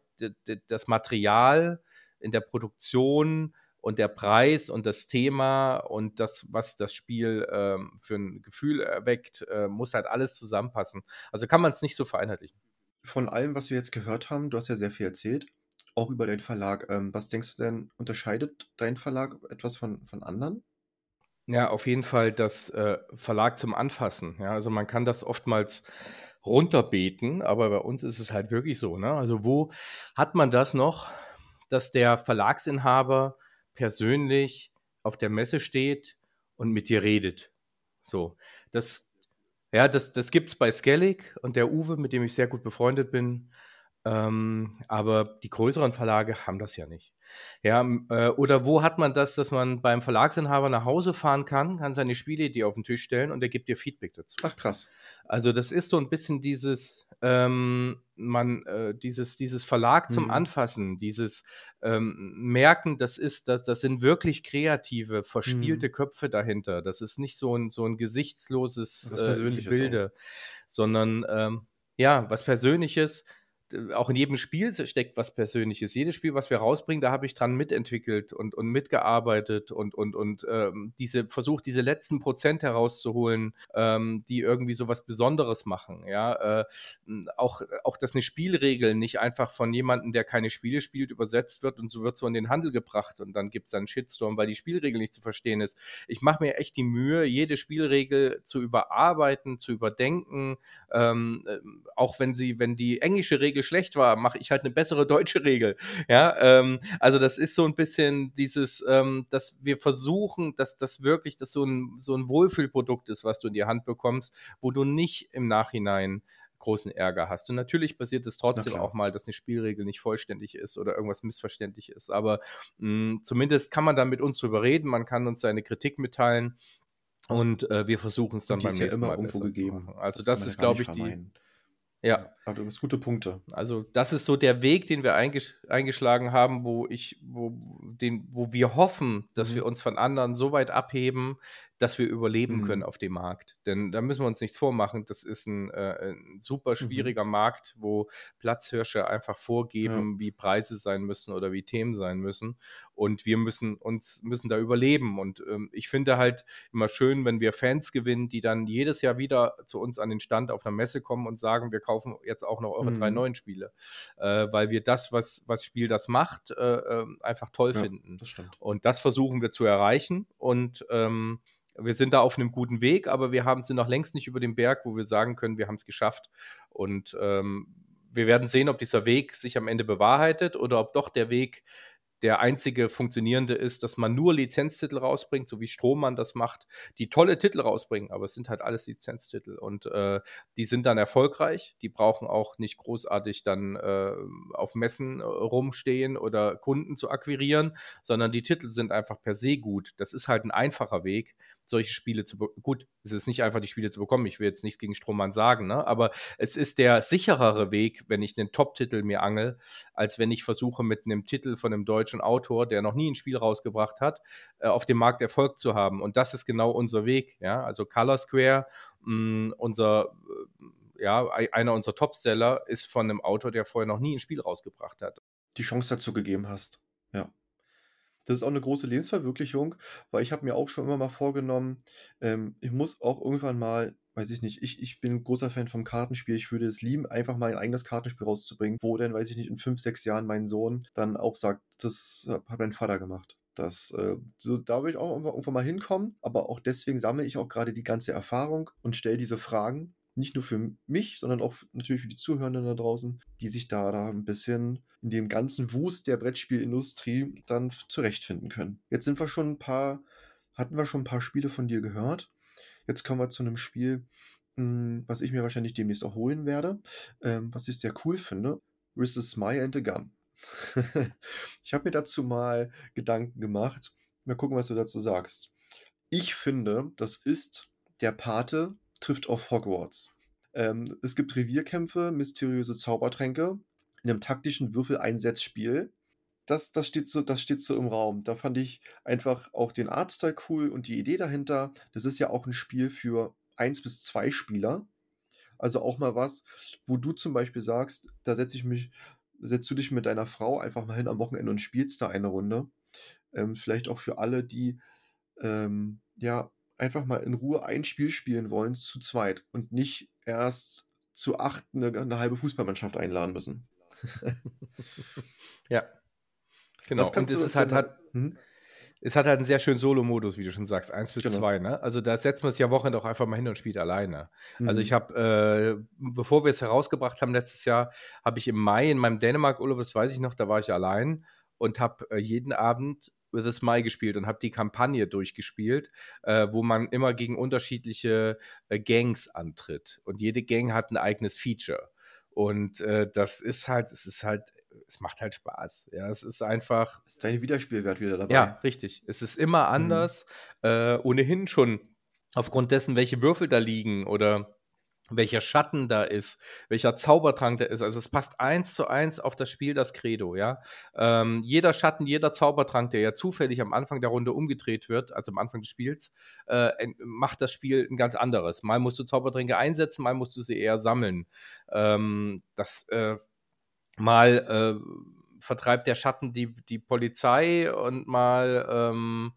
das Material in der Produktion und der Preis und das Thema und das, was das Spiel ähm, für ein Gefühl erweckt, äh, muss halt alles zusammenpassen. Also kann man es nicht so vereinheitlichen. Von allem, was wir jetzt gehört haben, du hast ja sehr viel erzählt, auch über deinen Verlag. Ähm, was denkst du denn, unterscheidet dein Verlag etwas von, von anderen? Ja, auf jeden Fall das äh, Verlag zum Anfassen. Ja, also man kann das oftmals runterbeten, aber bei uns ist es halt wirklich so. Ne? Also wo hat man das noch, dass der Verlagsinhaber persönlich auf der Messe steht und mit dir redet? So, das, ja, das, das gibt es bei Skellig und der Uwe, mit dem ich sehr gut befreundet bin. Ähm, aber die größeren Verlage haben das ja nicht. Ja, äh, oder wo hat man das, dass man beim Verlagsinhaber nach Hause fahren kann, kann seine Spielidee auf den Tisch stellen und er gibt dir Feedback dazu. Ach krass. Also das ist so ein bisschen dieses, ähm, man, äh, dieses, dieses Verlag zum mhm. Anfassen, dieses ähm, Merken, das ist, das, das sind wirklich kreative, verspielte mhm. Köpfe dahinter. Das ist nicht so ein, so ein gesichtsloses äh, Bilde, sondern ähm, ja, was Persönliches auch in jedem Spiel steckt was Persönliches. Jedes Spiel, was wir rausbringen, da habe ich dran mitentwickelt und, und mitgearbeitet und, und, und ähm, diese, versucht, diese letzten Prozent herauszuholen, ähm, die irgendwie so was Besonderes machen. Ja, äh, auch, auch, dass eine Spielregel nicht einfach von jemandem, der keine Spiele spielt, übersetzt wird und so wird so in den Handel gebracht und dann gibt es dann Shitstorm, weil die Spielregel nicht zu verstehen ist. Ich mache mir echt die Mühe, jede Spielregel zu überarbeiten, zu überdenken, ähm, äh, auch wenn sie, wenn die englische Regel schlecht war, mache ich halt eine bessere deutsche Regel. Ja, ähm, also das ist so ein bisschen dieses, ähm, dass wir versuchen, dass das wirklich dass so ein, so ein Wohlfühlprodukt ist, was du in die Hand bekommst, wo du nicht im Nachhinein großen Ärger hast. Und natürlich passiert es trotzdem auch mal, dass eine Spielregel nicht vollständig ist oder irgendwas missverständlich ist. Aber mh, mm, zumindest kann man da mit uns drüber reden, man kann uns seine Kritik mitteilen und äh, wir versuchen es dann beim nächsten ja Mal irgendwo gegeben. Also das, das ist, glaube ich, vermeiden. die ja. Aber du hast gute Punkte. Also, das ist so der Weg, den wir eingesch eingeschlagen haben, wo ich, wo, den, wo wir hoffen, dass mhm. wir uns von anderen so weit abheben, dass wir überleben mhm. können auf dem Markt. Denn da müssen wir uns nichts vormachen. Das ist ein, äh, ein super mhm. schwieriger mhm. Markt, wo Platzhirsche einfach vorgeben, ja. wie Preise sein müssen oder wie Themen sein müssen. Und wir müssen uns müssen da überleben. Und ähm, ich finde halt immer schön, wenn wir Fans gewinnen, die dann jedes Jahr wieder zu uns an den Stand auf einer Messe kommen und sagen, wir kaufen jetzt auch noch eure mhm. drei neuen Spiele. Äh, weil wir das, was, was Spiel das macht, äh, ähm, einfach toll ja, finden. Das stimmt. Und das versuchen wir zu erreichen. Und ähm, wir sind da auf einem guten Weg, aber wir haben, sind noch längst nicht über dem Berg, wo wir sagen können, wir haben es geschafft. Und ähm, wir werden sehen, ob dieser Weg sich am Ende bewahrheitet oder ob doch der Weg der einzige funktionierende ist, dass man nur Lizenztitel rausbringt, so wie Strohmann das macht, die tolle Titel rausbringen, aber es sind halt alles Lizenztitel und äh, die sind dann erfolgreich, die brauchen auch nicht großartig dann äh, auf Messen äh, rumstehen oder Kunden zu akquirieren, sondern die Titel sind einfach per se gut. Das ist halt ein einfacher Weg, solche Spiele zu bekommen. Gut, es ist nicht einfach, die Spiele zu bekommen. Ich will jetzt nichts gegen Strohmann sagen, ne? aber es ist der sicherere Weg, wenn ich einen Top-Titel mir angel, als wenn ich versuche, mit einem Titel von einem deutschen Autor, der noch nie ein Spiel rausgebracht hat, äh, auf dem Markt Erfolg zu haben. Und das ist genau unser Weg. Ja? Also Color Square, mh, mm, unser äh, ja, einer unserer Topseller ist von einem Autor, der vorher noch nie ein Spiel rausgebracht hat. Die Chance dazu gegeben hast. Das ist auch eine große Lebensverwirklichung, weil ich habe mir auch schon immer mal vorgenommen, ähm, ich muss auch irgendwann mal, weiß ich nicht, ich, ich bin ein großer Fan vom Kartenspiel. Ich würde es lieben, einfach mal ein eigenes Kartenspiel rauszubringen, wo dann, weiß ich nicht, in fünf, sechs Jahren mein Sohn dann auch sagt, das hat mein Vater gemacht. Das, äh, so, da will ich auch irgendwann mal hinkommen, aber auch deswegen sammle ich auch gerade die ganze Erfahrung und stelle diese Fragen, nicht nur für mich, sondern auch natürlich für die Zuhörenden da draußen, die sich da, da ein bisschen in dem ganzen Wust der Brettspielindustrie dann zurechtfinden können. Jetzt sind wir schon ein paar, hatten wir schon ein paar Spiele von dir gehört. Jetzt kommen wir zu einem Spiel, hm, was ich mir wahrscheinlich demnächst auch holen werde, ähm, was ich sehr cool finde. With a Smile and a Gun. ich habe mir dazu mal Gedanken gemacht. Mal gucken, was du dazu sagst. Ich finde, das ist der Pate trifft auf Hogwarts. Ähm, es gibt Revierkämpfe, mysteriöse Zaubertränke in einem taktischen Würfeleinsetzspiel. Das, das, steht so, das steht so im Raum. Da fand ich einfach auch den Artstyle cool und die Idee dahinter. Das ist ja auch ein Spiel für eins bis zwei Spieler. Also auch mal was, wo du zum Beispiel sagst, da setze ich mich, setzt du dich mit deiner Frau einfach mal hin am Wochenende und spielst da eine Runde. Ähm, vielleicht auch für alle, die ähm, ja einfach mal in Ruhe ein Spiel spielen wollen, zu zweit und nicht erst zu acht eine, eine halbe Fußballmannschaft einladen müssen. ja. Genau. Und es ist halt, hat, hm? es hat halt einen sehr schönen Solo-Modus, wie du schon sagst, eins bis genau. zwei. Ne? Also da setzt man es ja Wochenende auch einfach mal hin und spielt alleine. Also, mhm. Also ich habe, äh, bevor wir es herausgebracht haben letztes Jahr, habe ich im Mai in meinem Dänemark-Urlaub, das weiß ich noch, da war ich allein und habe äh, jeden Abend With a Smile gespielt und habe die Kampagne durchgespielt, äh, wo man immer gegen unterschiedliche äh, Gangs antritt. Und jede Gang hat ein eigenes Feature. Und äh, das ist halt, es ist halt, es macht halt Spaß. Ja, es ist einfach. Ist dein Wiederspielwert wieder dabei? Ja, richtig. Es ist immer mhm. anders. Mhm. ohnehin schon aufgrund dessen, welche Würfel da liegen oder welcher Schatten da ist, welcher Zaubertrank da ist. Also es passt eins zu eins auf das Spiel, das Credo, ja. Ähm, jeder Schatten, jeder Zaubertrank, der ja zufällig am Anfang der Runde umgedreht wird, also am Anfang des Spiels, äh, macht das Spiel ein ganz anderes. Mal musst du Zaubertränke einsetzen, mal musst du sie eher sammeln. Ähm, das äh, mal äh, vertreibt der Schatten die, die Polizei und mal ähm,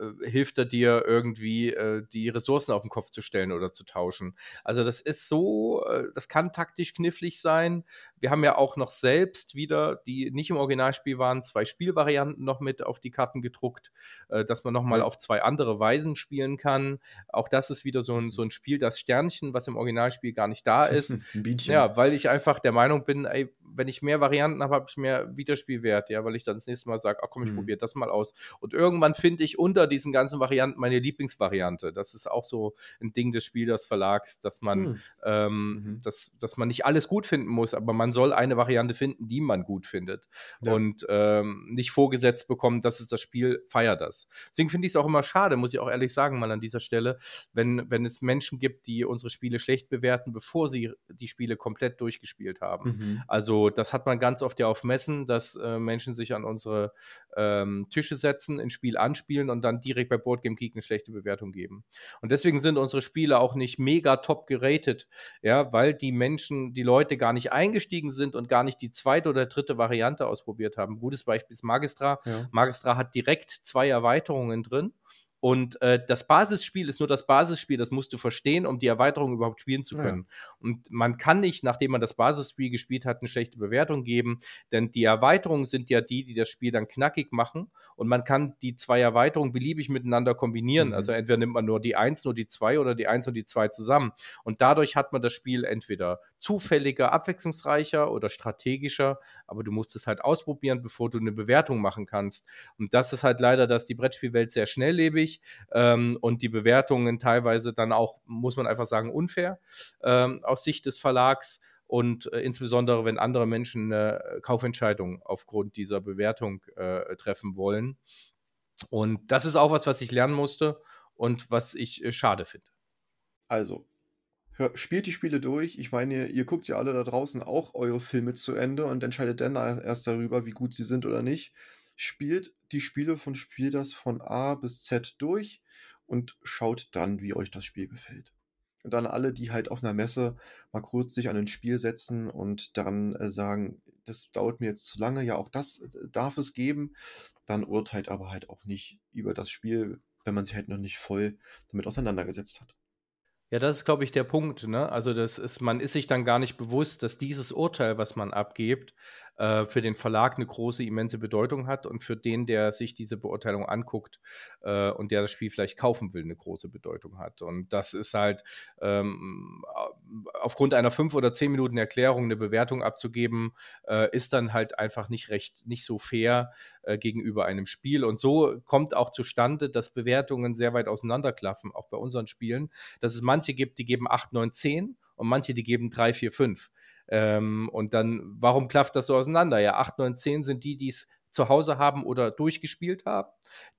äh, hilft er dir irgendwie, äh, die Ressourcen auf den Kopf zu stellen oder zu tauschen. Also das ist so, äh, das kann taktisch knifflig sein. Wir haben ja auch noch selbst wieder, die nicht im Originalspiel waren, zwei Spielvarianten noch mit auf die Karten gedruckt, äh, dass man nochmal auf zwei andere Weisen spielen kann. Auch das ist wieder so ein, so ein Spiel, das Sternchen, was im Originalspiel gar nicht da ist. ja, weil ich einfach der Meinung bin, ey, wenn ich mehr Varianten habe, habe ich mehr Wiederspielwert, ja, weil ich dann das nächste Mal sage, ach komm, ich mhm. probiere das mal aus. Und irgendwann finde ich unter diesen ganzen Varianten meine Lieblingsvariante. Das ist auch so ein Ding des Spielers Verlags, dass man, mhm. Ähm, mhm. dass, dass man nicht alles gut finden muss, aber man soll eine Variante finden, die man gut findet. Ja. Und ähm, nicht vorgesetzt bekommen, das ist das Spiel, feier das. Deswegen finde ich es auch immer schade, muss ich auch ehrlich sagen, mal an dieser Stelle, wenn, wenn es Menschen gibt, die unsere Spiele schlecht bewerten, bevor sie die Spiele komplett durchgespielt haben. Mhm. Also das hat man ganz oft ja auf Messen, dass äh, Menschen sich an unsere ähm, Tische setzen, ein Spiel anspielen und dann direkt bei Boardgame Geek eine schlechte Bewertung geben. Und deswegen sind unsere Spiele auch nicht mega top geratet, ja, weil die Menschen, die Leute gar nicht eingestiegen sind und gar nicht die zweite oder dritte Variante ausprobiert haben. gutes Beispiel ist Magistra. Ja. Magistra hat direkt zwei Erweiterungen drin und äh, das Basisspiel ist nur das Basisspiel, das musst du verstehen, um die Erweiterung überhaupt spielen zu können. Ja. Und man kann nicht, nachdem man das Basisspiel gespielt hat, eine schlechte Bewertung geben, denn die Erweiterungen sind ja die, die das Spiel dann knackig machen. Und man kann die zwei Erweiterungen beliebig miteinander kombinieren. Mhm. Also entweder nimmt man nur die 1, nur die 2 oder die 1 und die 2 zusammen. Und dadurch hat man das Spiel entweder zufälliger, abwechslungsreicher oder strategischer, aber du musst es halt ausprobieren, bevor du eine Bewertung machen kannst. Und das ist halt leider, dass die Brettspielwelt sehr schnelllebig ähm, und die Bewertungen teilweise dann auch, muss man einfach sagen, unfair ähm, aus Sicht des Verlags und äh, insbesondere wenn andere Menschen eine Kaufentscheidung aufgrund dieser Bewertung äh, treffen wollen. Und das ist auch was, was ich lernen musste und was ich äh, schade finde. Also, hör, spielt die Spiele durch. Ich meine, ihr guckt ja alle da draußen auch eure Filme zu Ende und entscheidet dann erst darüber, wie gut sie sind oder nicht spielt die Spiele von Spiel das von A bis Z durch und schaut dann, wie euch das Spiel gefällt. Und dann alle, die halt auf einer Messe mal kurz sich an ein Spiel setzen und dann äh, sagen, das dauert mir jetzt zu lange, ja, auch das äh, darf es geben, dann urteilt aber halt auch nicht über das Spiel, wenn man sich halt noch nicht voll damit auseinandergesetzt hat. Ja, das ist, glaube ich, der Punkt. Ne? Also, das ist, man ist sich dann gar nicht bewusst, dass dieses Urteil, was man abgibt, äh, für den Verlag eine große, immense Bedeutung hat und für den, der sich diese Beurteilung anguckt äh, und der das Spiel vielleicht kaufen will, eine große Bedeutung hat. Und das ist halt ähm, aufgrund einer fünf oder zehn Minuten Erklärung eine Bewertung abzugeben, äh, ist dann halt einfach nicht recht, nicht so fair äh, gegenüber einem Spiel. Und so kommt auch zustande, dass Bewertungen sehr weit auseinanderklaffen, auch bei unseren Spielen, dass es manche gibt, die geben 8, 9, 10 und manche, die geben 3, 4, 5. Ähm, und dann, warum klafft das so auseinander? Ja, 8, 9, 10 sind die, die es zu Hause haben oder durchgespielt haben,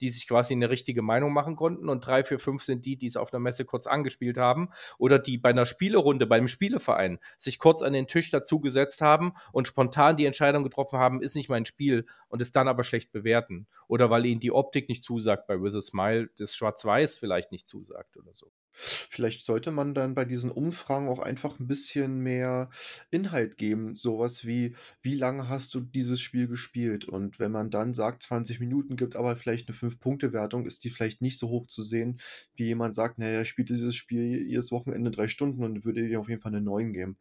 die sich quasi eine richtige Meinung machen konnten. Und 3, 4, 5 sind die, die es auf der Messe kurz angespielt haben oder die bei einer Spielerunde, beim Spieleverein sich kurz an den Tisch dazugesetzt haben und spontan die Entscheidung getroffen haben, ist nicht mein Spiel und es dann aber schlecht bewerten. Oder weil ihnen die Optik nicht zusagt bei With a Smile, das Schwarz-Weiß vielleicht nicht zusagt oder so. Vielleicht sollte man dann bei diesen Umfragen auch einfach ein bisschen mehr Inhalt geben. Sowas wie, wie lange hast du dieses Spiel gespielt? Und wenn man dann sagt, 20 Minuten gibt aber vielleicht eine 5-Punkte-Wertung, ist die vielleicht nicht so hoch zu sehen, wie jemand sagt, naja, er spielt dieses Spiel jedes Wochenende drei Stunden und würde dir auf jeden Fall eine 9 geben.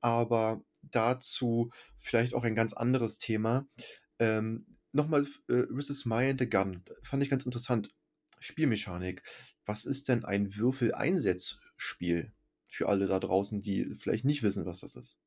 Aber dazu vielleicht auch ein ganz anderes Thema. Ähm, Nochmal äh, Mrs. My and the Gun. Fand ich ganz interessant. Spielmechanik. Was ist denn ein Würfeleinsetzspiel für alle da draußen, die vielleicht nicht wissen, was das ist?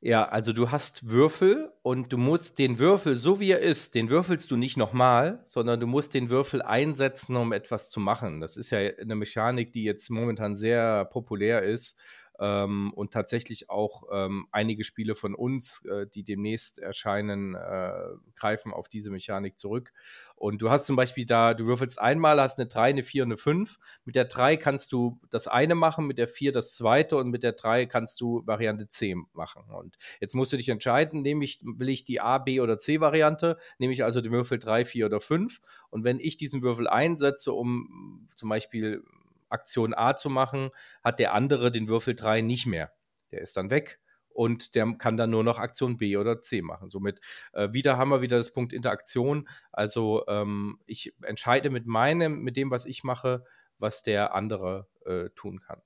Ja, also du hast Würfel und du musst den Würfel, so wie er ist, den würfelst du nicht nochmal, sondern du musst den Würfel einsetzen, um etwas zu machen. Das ist ja eine Mechanik, die jetzt momentan sehr populär ist ähm, und tatsächlich auch ähm, einige Spiele von uns, äh, die demnächst erscheinen, äh, greifen auf diese Mechanik zurück. Und du hast zum Beispiel da, du würfelst einmal, hast eine 3, eine 4 und eine 5. Mit der 3 kannst du das eine machen, mit der 4 das zweite und mit der 3 kannst du Variante C machen. Und jetzt musst du dich entscheiden, nehme ich, will ich die A, B oder C Variante, nehme ich also den Würfel 3, 4 oder 5. Und wenn ich diesen Würfel einsetze, um zum Beispiel Aktion A zu machen, hat der andere den Würfel 3 nicht mehr. Der ist dann weg und der kann dann nur noch Aktion B oder C machen. Somit äh, wieder haben wir wieder das Punkt Interaktion. Also ähm, ich entscheide mit meinem, mit dem, was ich mache, was der andere äh, tun kann.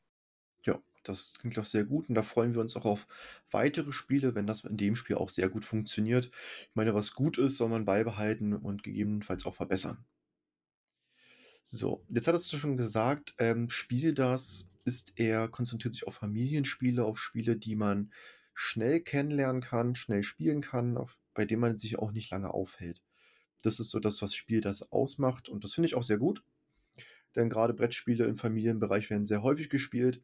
Ja, das klingt doch sehr gut und da freuen wir uns auch auf weitere Spiele, wenn das in dem Spiel auch sehr gut funktioniert. Ich meine, was gut ist, soll man beibehalten und gegebenenfalls auch verbessern. So, jetzt hattest du schon gesagt, ähm, Spiel das ist eher, konzentriert sich auf Familienspiele, auf Spiele, die man schnell kennenlernen kann, schnell spielen kann, auf, bei denen man sich auch nicht lange aufhält. Das ist so das, was Spiel das ausmacht und das finde ich auch sehr gut. Denn gerade Brettspiele im Familienbereich werden sehr häufig gespielt.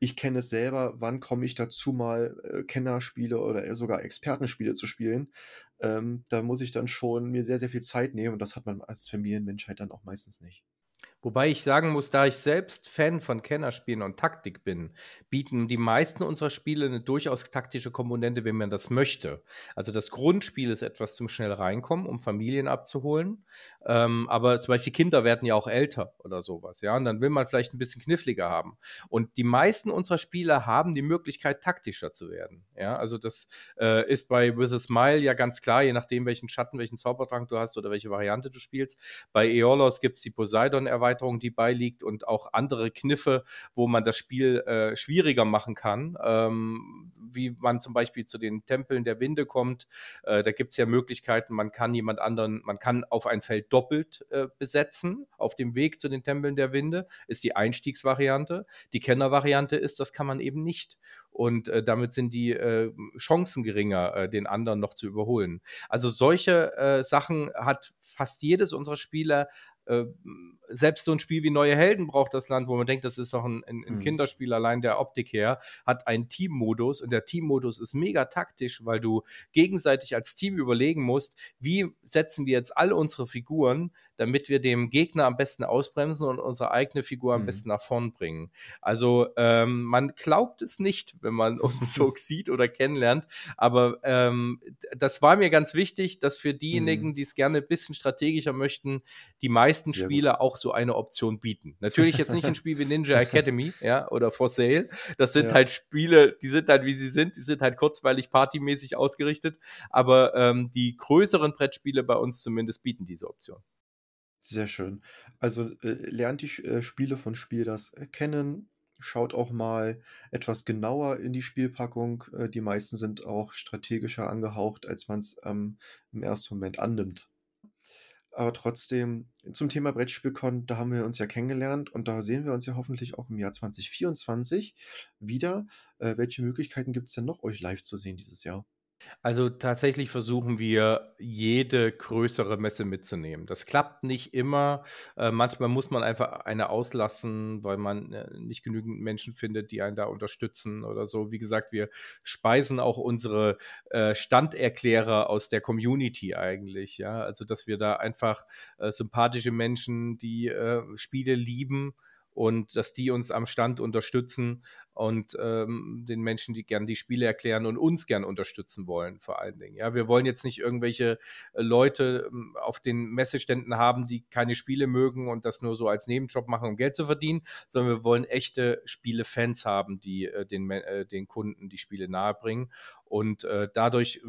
Ich kenne es selber, wann komme ich dazu, mal äh, Kennerspiele oder sogar Expertenspiele zu spielen. Ähm, da muss ich dann schon mir sehr, sehr viel Zeit nehmen und das hat man als Familienmensch halt dann auch meistens nicht. Wobei ich sagen muss, da ich selbst Fan von Kennerspielen und Taktik bin, bieten die meisten unserer Spiele eine durchaus taktische Komponente, wenn man das möchte. Also das Grundspiel ist etwas zum schnell reinkommen, um Familien abzuholen. Ähm, aber zum Beispiel Kinder werden ja auch älter oder sowas, ja. Und dann will man vielleicht ein bisschen kniffliger haben. Und die meisten unserer Spiele haben die Möglichkeit, taktischer zu werden. Ja, also das äh, ist bei With a Smile ja ganz klar, je nachdem, welchen Schatten, welchen Zaubertrank du hast oder welche Variante du spielst. Bei Eolos gibt es die Poseidon-Erweiterung Erweiterung, die beiliegt und auch andere Kniffe, wo man das Spiel äh, schwieriger machen kann, ähm, wie man zum Beispiel zu den Tempeln der Winde kommt. Äh, da gibt es ja Möglichkeiten, man kann jemand anderen, man kann auf ein Feld doppelt äh, besetzen auf dem Weg zu den Tempeln der Winde, ist die Einstiegsvariante. Die Kennervariante ist, das kann man eben nicht. Und äh, damit sind die äh, Chancen geringer, äh, den anderen noch zu überholen. Also solche äh, Sachen hat fast jedes unserer Spieler äh, selbst so ein Spiel wie Neue Helden braucht das Land, wo man denkt, das ist doch ein, ein, ein mhm. Kinderspiel allein der Optik her, hat einen Teammodus und der Teammodus ist mega taktisch, weil du gegenseitig als Team überlegen musst, wie setzen wir jetzt alle unsere Figuren, damit wir dem Gegner am besten ausbremsen und unsere eigene Figur am mhm. besten nach vorn bringen. Also ähm, man glaubt es nicht, wenn man uns so sieht oder kennenlernt, aber ähm, das war mir ganz wichtig, dass für diejenigen, mhm. die es gerne ein bisschen strategischer möchten, die meisten Sehr Spiele gut. auch so eine Option bieten. Natürlich jetzt nicht ein Spiel wie Ninja Academy, ja, oder For Sale. Das sind ja. halt Spiele, die sind halt wie sie sind, die sind halt kurzweilig partymäßig ausgerichtet, aber ähm, die größeren Brettspiele bei uns zumindest bieten diese Option. Sehr schön. Also äh, lernt die äh, Spiele von Spiel das äh, kennen, schaut auch mal etwas genauer in die Spielpackung. Äh, die meisten sind auch strategischer angehaucht, als man es ähm, im ersten Moment annimmt. Aber trotzdem, zum Thema Brettspielkon, da haben wir uns ja kennengelernt und da sehen wir uns ja hoffentlich auch im Jahr 2024 wieder. Äh, welche Möglichkeiten gibt es denn noch, euch live zu sehen dieses Jahr? Also tatsächlich versuchen wir, jede größere Messe mitzunehmen. Das klappt nicht immer. Äh, manchmal muss man einfach eine auslassen, weil man äh, nicht genügend Menschen findet, die einen da unterstützen oder so. Wie gesagt, wir speisen auch unsere äh, Standerklärer aus der Community eigentlich. Ja, also dass wir da einfach äh, sympathische Menschen, die äh, Spiele lieben, und dass die uns am Stand unterstützen und ähm, den Menschen, die gern die Spiele erklären und uns gern unterstützen wollen, vor allen Dingen. Ja, wir wollen jetzt nicht irgendwelche äh, Leute ähm, auf den Messeständen haben, die keine Spiele mögen und das nur so als Nebenjob machen, um Geld zu verdienen, sondern wir wollen echte Spielefans haben, die äh, den, äh, den Kunden die Spiele nahebringen. Und äh, dadurch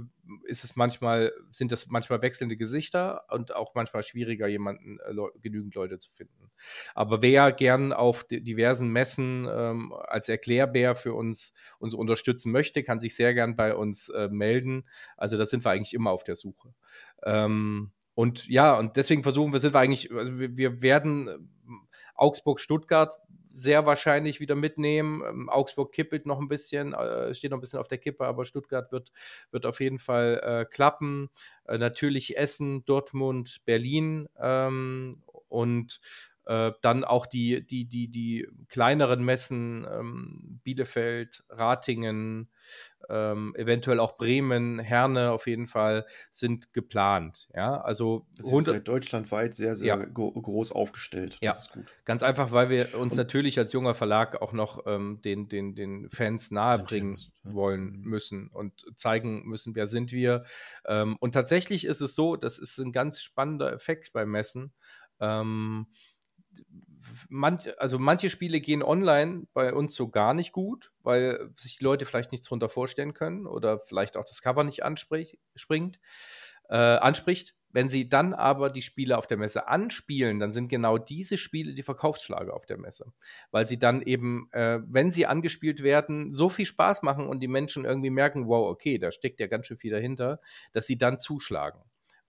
ist es manchmal, sind das manchmal wechselnde Gesichter und auch manchmal schwieriger, jemanden, äh, genügend Leute zu finden. Aber wer gern auf diversen Messen ähm, als Erklärbär für uns, uns unterstützen möchte, kann sich sehr gern bei uns äh, melden. Also da sind wir eigentlich immer auf der Suche. Ähm, und ja, und deswegen versuchen wir, sind wir eigentlich, also wir, wir werden äh, Augsburg, Stuttgart sehr wahrscheinlich wieder mitnehmen. Ähm, Augsburg kippelt noch ein bisschen, äh, steht noch ein bisschen auf der Kippe, aber Stuttgart wird, wird auf jeden Fall äh, klappen. Äh, natürlich Essen, Dortmund, Berlin ähm, und äh, dann auch die, die, die, die kleineren Messen, ähm, Bielefeld, Ratingen, ähm, eventuell auch Bremen, Herne auf jeden Fall sind geplant. Ja, also ja deutschlandweit sehr, sehr ja. groß aufgestellt. Das ist gut. Ganz einfach, weil wir uns Und natürlich als junger Verlag auch noch ähm, den, den, den Fans nahebringen wollen mhm. müssen und zeigen müssen, wer sind wir. Ähm, und tatsächlich ist es so, das ist ein ganz spannender Effekt bei Messen. Ähm, manch, also manche Spiele gehen online bei uns so gar nicht gut, weil sich die Leute vielleicht nichts drunter vorstellen können oder vielleicht auch das Cover nicht anspringt, äh, anspricht. Wenn sie dann aber die Spiele auf der Messe anspielen, dann sind genau diese Spiele die Verkaufsschlager auf der Messe. Weil sie dann eben, äh, wenn sie angespielt werden, so viel Spaß machen und die Menschen irgendwie merken, wow, okay, da steckt ja ganz schön viel dahinter, dass sie dann zuschlagen.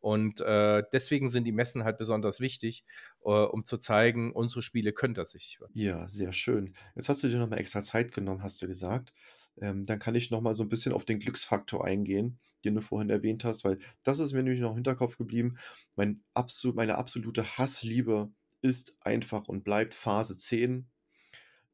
Und äh, deswegen sind die Messen halt besonders wichtig, äh, um zu zeigen, unsere Spiele können tatsächlich. Ja, sehr schön. Jetzt hast du dir nochmal extra Zeit genommen, hast du gesagt. Ähm, dann kann ich nochmal so ein bisschen auf den Glücksfaktor eingehen, den du vorhin erwähnt hast, weil das ist mir nämlich noch im Hinterkopf geblieben. Mein absolut, meine absolute Hassliebe ist einfach und bleibt Phase 10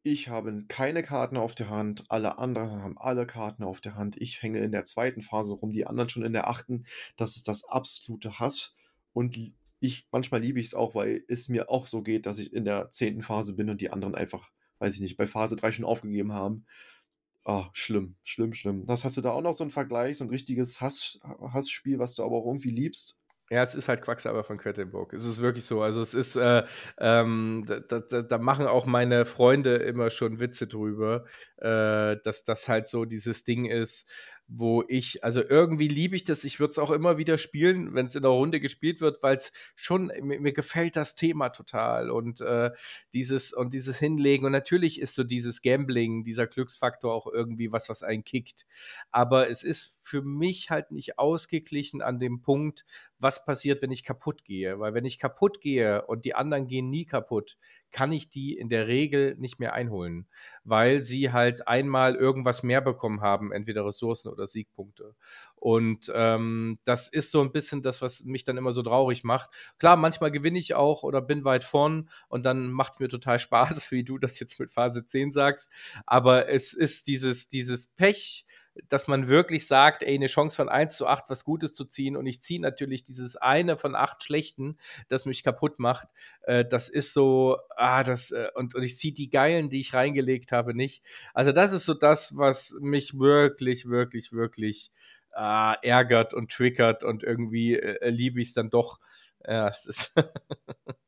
ich habe keine Karten auf der Hand, alle anderen haben alle Karten auf der Hand. Ich hänge in der zweiten Phase rum, die anderen schon in der achten. Das ist das absolute Hass. Und ich, manchmal liebe ich es auch, weil es mir auch so geht, dass ich in der zehnten Phase bin und die anderen einfach, weiß ich nicht, bei Phase 3 schon aufgegeben haben. Ah, schlimm, schlimm, schlimm. Das hast du da auch noch so einen Vergleich, so ein richtiges Hass, Hassspiel, was du aber auch irgendwie liebst? Ja, es ist halt Quacksalber von Quedlinburg. Es ist wirklich so. Also es ist, äh, ähm, da, da, da, machen auch meine Freunde immer schon Witze drüber, äh, dass das halt so dieses Ding ist, wo ich, also irgendwie liebe ich das. Ich würde es auch immer wieder spielen, wenn es in der Runde gespielt wird, weil es schon, mir, mir, gefällt das Thema total und äh, dieses und dieses Hinlegen. Und natürlich ist so dieses Gambling, dieser Glücksfaktor auch irgendwie was, was einen kickt. Aber es ist für mich halt nicht ausgeglichen an dem Punkt, was passiert, wenn ich kaputt gehe. Weil wenn ich kaputt gehe und die anderen gehen nie kaputt, kann ich die in der Regel nicht mehr einholen, weil sie halt einmal irgendwas mehr bekommen haben, entweder Ressourcen oder Siegpunkte. Und ähm, das ist so ein bisschen das, was mich dann immer so traurig macht. Klar, manchmal gewinne ich auch oder bin weit vorn und dann macht es mir total Spaß, wie du das jetzt mit Phase 10 sagst. Aber es ist dieses, dieses Pech, dass man wirklich sagt, ey, eine Chance von 1 zu 8 was Gutes zu ziehen und ich ziehe natürlich dieses eine von acht Schlechten, das mich kaputt macht. Äh, das ist so, ah, das, äh, und, und ich ziehe die Geilen, die ich reingelegt habe, nicht. Also das ist so das, was mich wirklich, wirklich, wirklich äh, ärgert und triggert und irgendwie äh, liebe ich es dann doch. Ja, es ist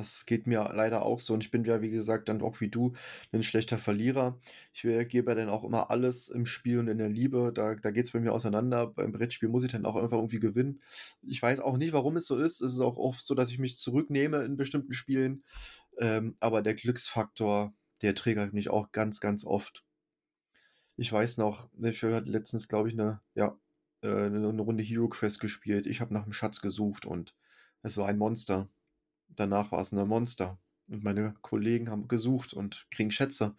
Das geht mir leider auch so und ich bin ja, wie gesagt, dann auch wie du ein schlechter Verlierer. Ich gebe dann auch immer alles im Spiel und in der Liebe. Da, da geht es bei mir auseinander. Beim Brettspiel muss ich dann auch einfach irgendwie gewinnen. Ich weiß auch nicht, warum es so ist. Es ist auch oft so, dass ich mich zurücknehme in bestimmten Spielen. Ähm, aber der Glücksfaktor, der triggert mich auch ganz, ganz oft. Ich weiß noch, ich hatte letztens, glaube ich, eine, ja, äh, eine Runde Hero Quest gespielt. Ich habe nach einem Schatz gesucht und es war ein Monster danach war es ein Monster. Und meine Kollegen haben gesucht und kriegen Schätze.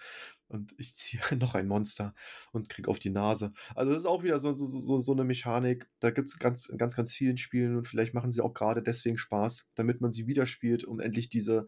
Und ich ziehe noch ein Monster und kriege auf die Nase. Also das ist auch wieder so, so, so, so eine Mechanik. Da gibt es ganz, ganz, ganz vielen Spielen und vielleicht machen sie auch gerade deswegen Spaß, damit man sie wieder spielt, um endlich diese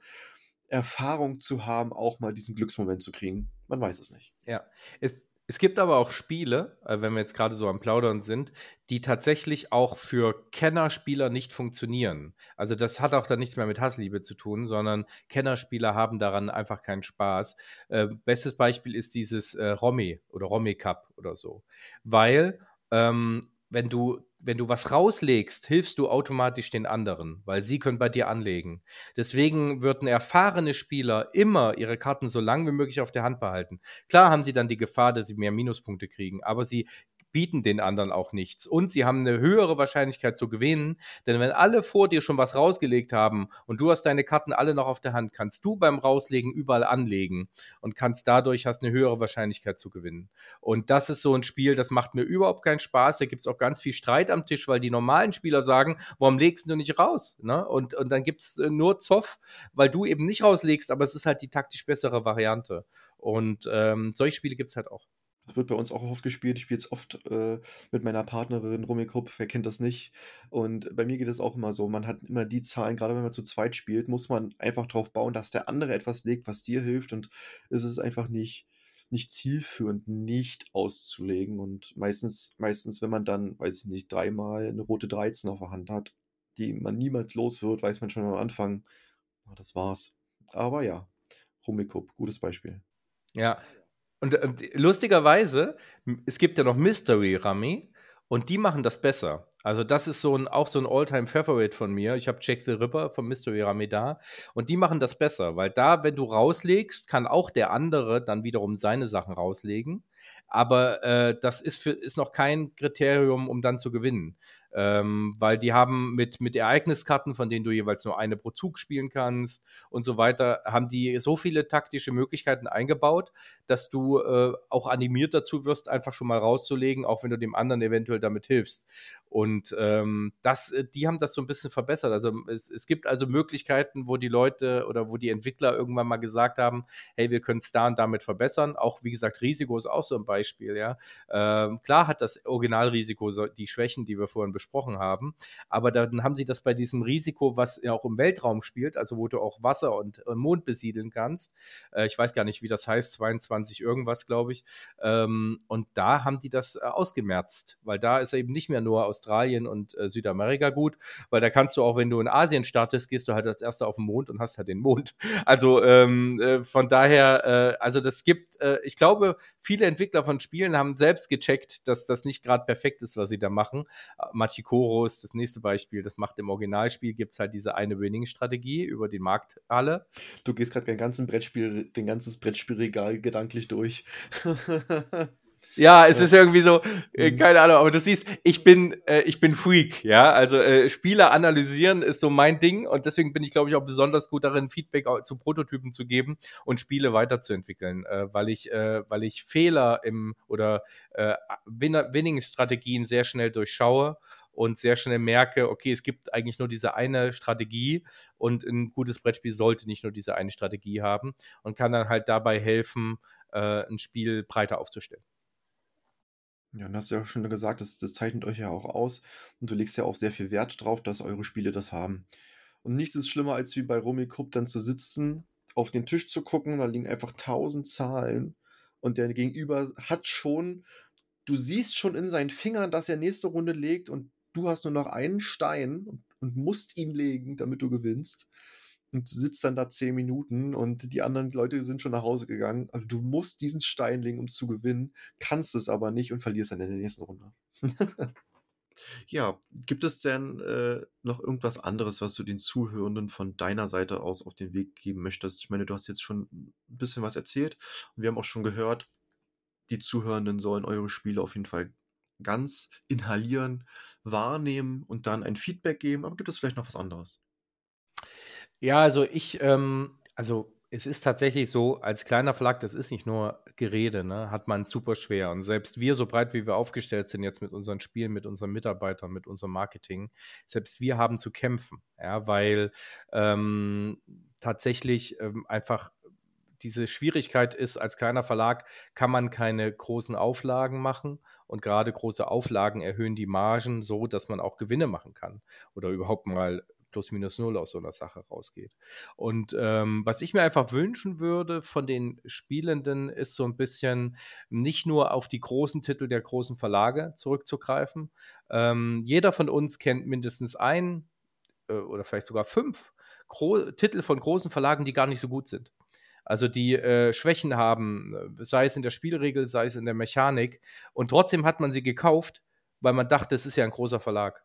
Erfahrung zu haben, auch mal diesen Glücksmoment zu kriegen. Man weiß es nicht. Ja, es, es gibt aber auch Spiele, äh, wenn wir jetzt gerade so am Plaudern sind, die tatsächlich auch für Kennerspieler nicht funktionieren. Also das hat auch dann nichts mehr mit Hassliebe zu tun, sondern Kennerspieler haben daran einfach keinen Spaß. Äh, bestes Beispiel ist dieses äh, Romy oder Romy Cup oder so. Weil ähm, wenn du wenn du was rauslegst, hilfst du automatisch den anderen, weil sie können bei dir anlegen. Deswegen würden erfahrene Spieler immer ihre Karten so lange wie möglich auf der Hand behalten. Klar haben sie dann die Gefahr, dass sie mehr Minuspunkte kriegen, aber sie bieten den anderen auch nichts. Und sie haben eine höhere Wahrscheinlichkeit zu gewinnen, denn wenn alle vor dir schon was rausgelegt haben und du hast deine Karten alle noch auf der Hand, kannst du beim Rauslegen überall anlegen und kannst dadurch hast eine höhere Wahrscheinlichkeit zu gewinnen. Und das ist so ein Spiel, das macht mir überhaupt keinen Spaß. Da gibt es auch ganz viel Streit am Tisch, weil die normalen Spieler sagen, warum legst du nicht raus? Ne? Und, und dann gibt es äh, nur Zoff, weil du eben nicht rauslegst, aber es ist halt die taktisch bessere Variante. Und ähm, solche Spiele gibt es halt auch. Das wird bei uns auch oft gespielt. Ich spiele es oft äh, mit meiner Partnerin Rummikrupp, wer kennt das nicht? Und bei mir geht es auch immer so, man hat immer die Zahlen, gerade wenn man zu zweit spielt, muss man einfach darauf bauen, dass der andere etwas legt, was dir hilft und es ist einfach nicht nicht zielführend, nicht auszulegen und meistens meistens, wenn man dann, weiß ich nicht, dreimal eine rote 13 auf der Hand hat, die man niemals los wird, weiß man schon am Anfang, oh, das war's. Aber ja, Rummikub, gutes Beispiel. Ja, und, und lustigerweise, es gibt ja noch Mystery Rummy. Und die machen das besser. Also das ist so ein, auch so ein All-Time-Favorite von mir. Ich habe Jack the Ripper von Mystery Rameda und die machen das besser, weil da, wenn du rauslegst, kann auch der andere dann wiederum seine Sachen rauslegen. Aber äh, das ist, für, ist noch kein Kriterium, um dann zu gewinnen ähm, weil die haben mit, mit Ereigniskarten, von denen du jeweils nur eine pro Zug spielen kannst und so weiter, haben die so viele taktische Möglichkeiten eingebaut, dass du äh, auch animiert dazu wirst, einfach schon mal rauszulegen, auch wenn du dem anderen eventuell damit hilfst. Und ähm, das, äh, die haben das so ein bisschen verbessert. Also es, es gibt also Möglichkeiten, wo die Leute oder wo die Entwickler irgendwann mal gesagt haben, hey, wir können es da und damit verbessern. Auch wie gesagt, Risiko ist auch so ein Beispiel, ja. Ähm, klar hat das Originalrisiko die Schwächen, die wir vorhin besprochen haben, aber dann haben sie das bei diesem Risiko, was ja auch im Weltraum spielt, also wo du auch Wasser und äh, Mond besiedeln kannst. Äh, ich weiß gar nicht, wie das heißt, 22 irgendwas, glaube ich. Ähm, und da haben die das äh, ausgemerzt, weil da ist eben nicht mehr nur aus Australien und äh, Südamerika gut, weil da kannst du auch, wenn du in Asien startest, gehst du halt als erster auf den Mond und hast halt den Mond. Also ähm, äh, von daher, äh, also das gibt, ich glaube, viele Entwickler von Spielen haben selbst gecheckt, dass das nicht gerade perfekt ist, was sie da machen. Machikoro ist das nächste Beispiel, das macht im Originalspiel, gibt es halt diese eine Winning-Strategie über die Markthalle. Du gehst gerade den ganzen Brettspiel, den ganzen Brettspielregal gedanklich durch. Ja, es ist irgendwie so, äh, mhm. keine Ahnung, aber du siehst, ich bin, äh, ich bin Freak, ja. Also äh, Spieler analysieren ist so mein Ding und deswegen bin ich, glaube ich, auch besonders gut darin, Feedback zu Prototypen zu geben und Spiele weiterzuentwickeln, äh, weil ich, äh, weil ich Fehler im oder äh, Winning-Strategien sehr schnell durchschaue und sehr schnell merke, okay, es gibt eigentlich nur diese eine Strategie und ein gutes Brettspiel sollte nicht nur diese eine Strategie haben und kann dann halt dabei helfen, äh, ein Spiel breiter aufzustellen. Ja, und hast ja schon gesagt, das, das zeichnet euch ja auch aus und du legst ja auch sehr viel Wert drauf, dass eure Spiele das haben. Und nichts ist schlimmer, als wie bei Romy Krupp dann zu sitzen, auf den Tisch zu gucken, da liegen einfach tausend Zahlen und der Gegenüber hat schon, du siehst schon in seinen Fingern, dass er nächste Runde legt und du hast nur noch einen Stein und, musst ihn legen, damit du gewinnst und sitzt dann da zehn Minuten und die anderen Leute sind schon nach Hause gegangen. Also du musst diesen Stein legen, um zu gewinnen, kannst es aber nicht und verlierst dann in der nächsten Runde. ja, gibt es denn äh, noch irgendwas anderes, was du den Zuhörenden von deiner Seite aus auf den Weg geben möchtest? Ich meine, du hast jetzt schon ein bisschen was erzählt und wir haben auch schon gehört, die Zuhörenden sollen eure Spiele auf jeden Fall ganz inhalieren, wahrnehmen und dann ein Feedback geben. Aber gibt es vielleicht noch was anderes? Ja, also ich, ähm, also es ist tatsächlich so, als kleiner Verlag, das ist nicht nur Gerede, ne, hat man super schwer. Und selbst wir, so breit wie wir aufgestellt sind jetzt mit unseren Spielen, mit unseren Mitarbeitern, mit unserem Marketing, selbst wir haben zu kämpfen, ja, weil ähm, tatsächlich ähm, einfach diese Schwierigkeit ist, als kleiner Verlag kann man keine großen Auflagen machen und gerade große Auflagen erhöhen die Margen so, dass man auch Gewinne machen kann oder überhaupt mal plus minus null aus so einer Sache rausgeht. Und ähm, was ich mir einfach wünschen würde von den Spielenden, ist so ein bisschen nicht nur auf die großen Titel der großen Verlage zurückzugreifen. Ähm, jeder von uns kennt mindestens ein äh, oder vielleicht sogar fünf Gro Titel von großen Verlagen, die gar nicht so gut sind. Also die äh, Schwächen haben, äh, sei es in der Spielregel, sei es in der Mechanik. Und trotzdem hat man sie gekauft, weil man dachte, es ist ja ein großer Verlag.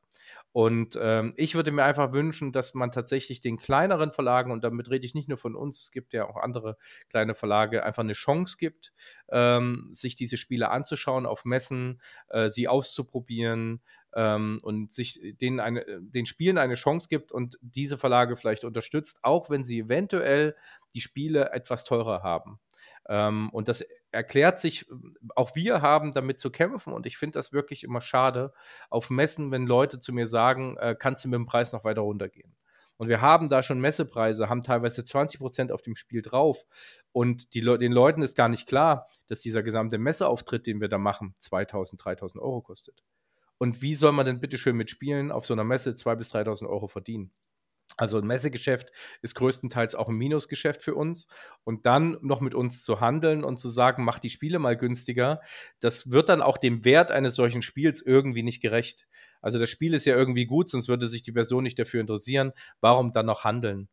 Und ähm, ich würde mir einfach wünschen, dass man tatsächlich den kleineren Verlagen, und damit rede ich nicht nur von uns, es gibt ja auch andere kleine Verlage, einfach eine Chance gibt, ähm, sich diese Spiele anzuschauen auf Messen, äh, sie auszuprobieren ähm, und sich denen eine, den Spielen eine Chance gibt und diese Verlage vielleicht unterstützt, auch wenn sie eventuell die Spiele etwas teurer haben. Ähm, und das erklärt sich, auch wir haben damit zu kämpfen und ich finde das wirklich immer schade auf Messen, wenn Leute zu mir sagen, äh, kannst du mit dem Preis noch weiter runtergehen? Und wir haben da schon Messepreise, haben teilweise 20 Prozent auf dem Spiel drauf. Und die Le den Leuten ist gar nicht klar, dass dieser gesamte Messeauftritt, den wir da machen, 2000, 3000 Euro kostet. Und wie soll man denn bitte schön mit Spielen auf so einer Messe 2.000 bis 3.000 Euro verdienen? Also ein Messegeschäft ist größtenteils auch ein Minusgeschäft für uns. Und dann noch mit uns zu handeln und zu sagen, mach die Spiele mal günstiger, das wird dann auch dem Wert eines solchen Spiels irgendwie nicht gerecht. Also das Spiel ist ja irgendwie gut, sonst würde sich die Person nicht dafür interessieren. Warum dann noch handeln?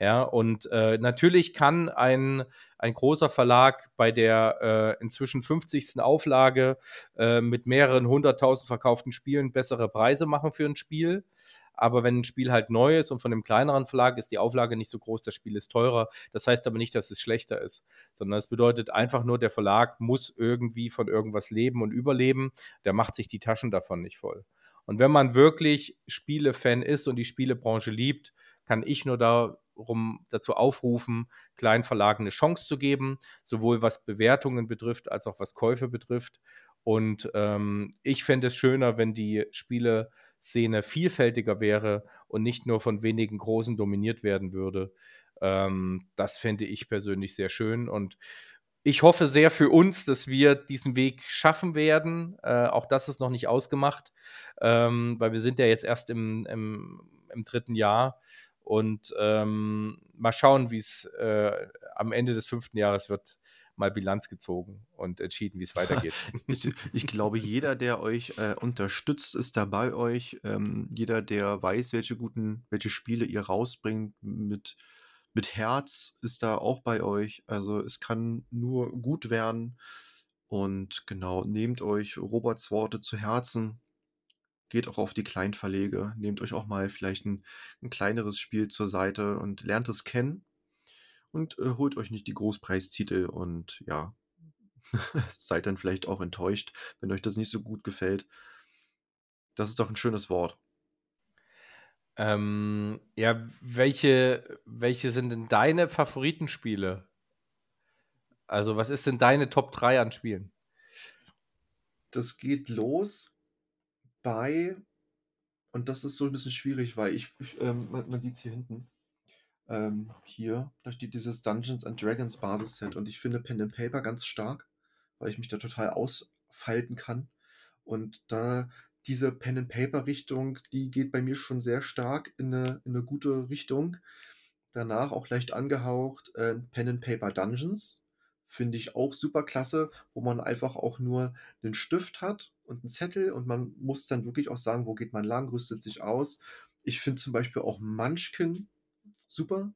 Ja, und äh, natürlich kann ein, ein großer Verlag bei der äh, inzwischen 50. Auflage äh, mit mehreren hunderttausend verkauften Spielen bessere Preise machen für ein Spiel. Aber wenn ein Spiel halt neu ist und von einem kleineren Verlag ist die Auflage nicht so groß, das Spiel ist teurer. Das heißt aber nicht, dass es schlechter ist, sondern es bedeutet einfach nur, der Verlag muss irgendwie von irgendwas leben und überleben. Der macht sich die Taschen davon nicht voll. Und wenn man wirklich Spielefan ist und die Spielebranche liebt, kann ich nur darum dazu aufrufen, kleinen Verlagen eine Chance zu geben, sowohl was Bewertungen betrifft als auch was Käufe betrifft. Und ähm, ich fände es schöner, wenn die Spieleszene vielfältiger wäre und nicht nur von wenigen Großen dominiert werden würde. Ähm, das fände ich persönlich sehr schön. Und ich hoffe sehr für uns, dass wir diesen Weg schaffen werden. Äh, auch das ist noch nicht ausgemacht, ähm, weil wir sind ja jetzt erst im, im, im dritten Jahr. Und ähm, mal schauen, wie es äh, am Ende des fünften Jahres wird, mal Bilanz gezogen und entschieden, wie es weitergeht. ich, ich, glaube, jeder, der euch äh, unterstützt, ist da bei euch. Ähm, jeder, der weiß, welche guten, welche Spiele ihr rausbringt mit mit Herz ist da auch bei euch. Also es kann nur gut werden. Und genau, nehmt euch Roberts Worte zu Herzen. Geht auch auf die Kleinverlege. Nehmt euch auch mal vielleicht ein, ein kleineres Spiel zur Seite und lernt es kennen. Und äh, holt euch nicht die Großpreistitel und ja, seid dann vielleicht auch enttäuscht, wenn euch das nicht so gut gefällt. Das ist doch ein schönes Wort. Ähm, ja, welche, welche sind denn deine Favoritenspiele? Also, was ist denn deine Top 3 an Spielen? Das geht los bei, und das ist so ein bisschen schwierig, weil ich, ich ähm, man, man sieht es hier hinten, ähm, hier, da steht dieses Dungeons and Dragons Basisset und ich finde Pen and Paper ganz stark, weil ich mich da total ausfalten kann. Und da diese Pen-and-Paper-Richtung, die geht bei mir schon sehr stark in eine, in eine gute Richtung. Danach auch leicht angehaucht äh, Pen-and-Paper Dungeons. Finde ich auch super klasse, wo man einfach auch nur einen Stift hat und einen Zettel und man muss dann wirklich auch sagen, wo geht man lang, rüstet sich aus. Ich finde zum Beispiel auch Munchkin super.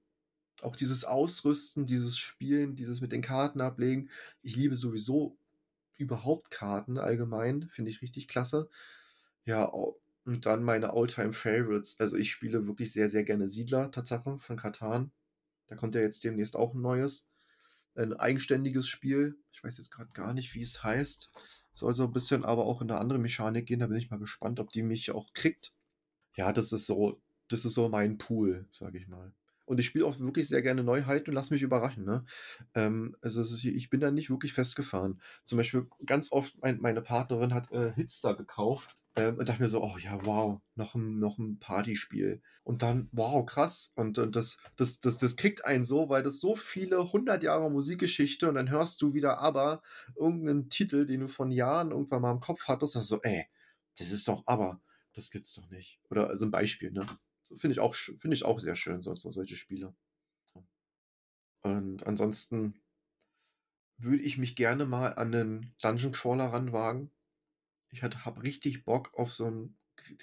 Auch dieses Ausrüsten, dieses Spielen, dieses mit den Karten ablegen. Ich liebe sowieso überhaupt Karten allgemein, finde ich richtig klasse. Ja, und dann meine Alltime Favorites. Also ich spiele wirklich sehr, sehr gerne Siedler, Tatsache, von Katan. Da kommt ja jetzt demnächst auch ein neues. Ein eigenständiges Spiel. Ich weiß jetzt gerade gar nicht, wie es heißt. Soll so ein bisschen aber auch in eine andere Mechanik gehen. Da bin ich mal gespannt, ob die mich auch kriegt. Ja, das ist so, das ist so mein Pool, sage ich mal. Und ich spiele auch wirklich sehr gerne Neuheiten und lasse mich überraschen. Ne? Ähm, also ich bin da nicht wirklich festgefahren. Zum Beispiel ganz oft, mein, meine Partnerin hat äh, Hitster gekauft ähm, und dachte mir so, oh ja, wow, noch ein, noch ein Partyspiel. Und dann, wow, krass. Und, und das, das, das, das kriegt einen so, weil das so viele hundert Jahre Musikgeschichte und dann hörst du wieder aber irgendeinen Titel, den du von Jahren irgendwann mal im Kopf hattest, und so, ey, das ist doch aber, das gibt's doch nicht. Oder also ein Beispiel, ne? Finde ich, auch, find ich auch sehr schön, so, so solche Spiele. Und ansonsten würde ich mich gerne mal an den Dungeon Crawler ranwagen. Ich habe richtig Bock auf so ein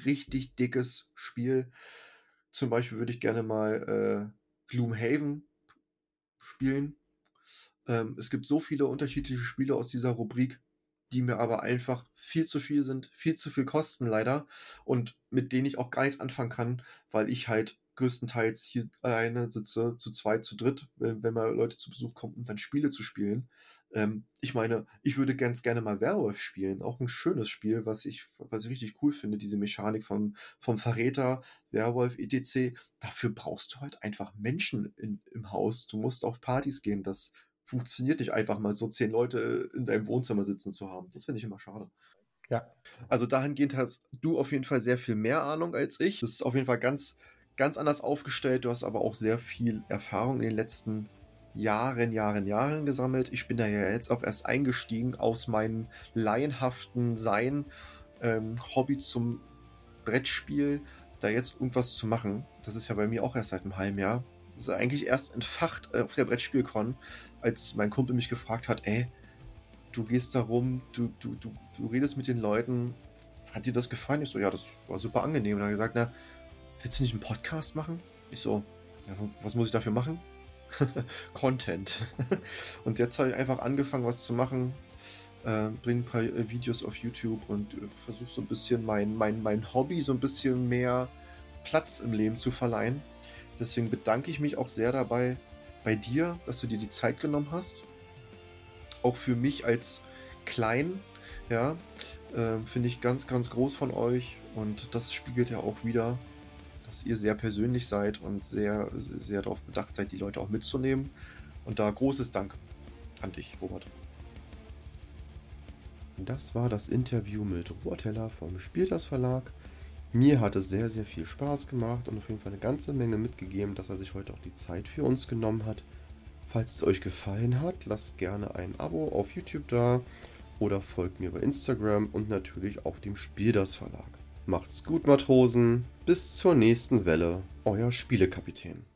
richtig dickes Spiel. Zum Beispiel würde ich gerne mal äh, Gloomhaven spielen. Ähm, es gibt so viele unterschiedliche Spiele aus dieser Rubrik die mir aber einfach viel zu viel sind, viel zu viel kosten leider und mit denen ich auch gar nichts anfangen kann, weil ich halt größtenteils hier alleine sitze, zu zweit, zu dritt, wenn, wenn mal Leute zu Besuch kommen, um dann Spiele zu spielen. Ähm, ich meine, ich würde ganz gerne mal Werwolf spielen, auch ein schönes Spiel, was ich, was ich richtig cool finde, diese Mechanik vom, vom Verräter, Werwolf, etc. Dafür brauchst du halt einfach Menschen in, im Haus. Du musst auf Partys gehen, das funktioniert nicht einfach mal so zehn Leute in deinem Wohnzimmer sitzen zu haben. Das finde ich immer schade. Ja. Also dahingehend hast du auf jeden Fall sehr viel mehr Ahnung als ich. Du bist auf jeden Fall ganz, ganz anders aufgestellt. Du hast aber auch sehr viel Erfahrung in den letzten Jahren, Jahren, Jahren gesammelt. Ich bin da ja jetzt auch erst eingestiegen aus meinem laienhaften Sein, ähm, Hobby zum Brettspiel, da jetzt irgendwas zu machen. Das ist ja bei mir auch erst seit einem halben Jahr. Das ist eigentlich erst entfacht äh, auf der Brettspielcon, als mein Kumpel mich gefragt hat, ey, du gehst da rum, du, du, du, du redest mit den Leuten, hat dir das gefallen? Ich so, ja, das war super angenehm. Und er hat gesagt, na, willst du nicht einen Podcast machen? Ich so, Ja, was muss ich dafür machen? Content. und jetzt habe ich einfach angefangen, was zu machen. Äh, bringe ein paar äh, Videos auf YouTube und äh, versuche so ein bisschen mein, mein, mein Hobby so ein bisschen mehr Platz im Leben zu verleihen. Deswegen bedanke ich mich auch sehr dabei bei dir, dass du dir die Zeit genommen hast. Auch für mich als Klein, ja, äh, finde ich ganz, ganz groß von euch und das spiegelt ja auch wieder, dass ihr sehr persönlich seid und sehr, sehr darauf bedacht seid, die Leute auch mitzunehmen. Und da großes Dank an dich, Robert. Das war das Interview mit Robert Heller vom Spieltas Verlag. Mir hat es sehr, sehr viel Spaß gemacht und auf jeden Fall eine ganze Menge mitgegeben, dass er sich heute auch die Zeit für uns genommen hat. Falls es euch gefallen hat, lasst gerne ein Abo auf YouTube da oder folgt mir bei Instagram und natürlich auch dem Spieldas Verlag. Macht's gut, Matrosen. Bis zur nächsten Welle. Euer Spielekapitän.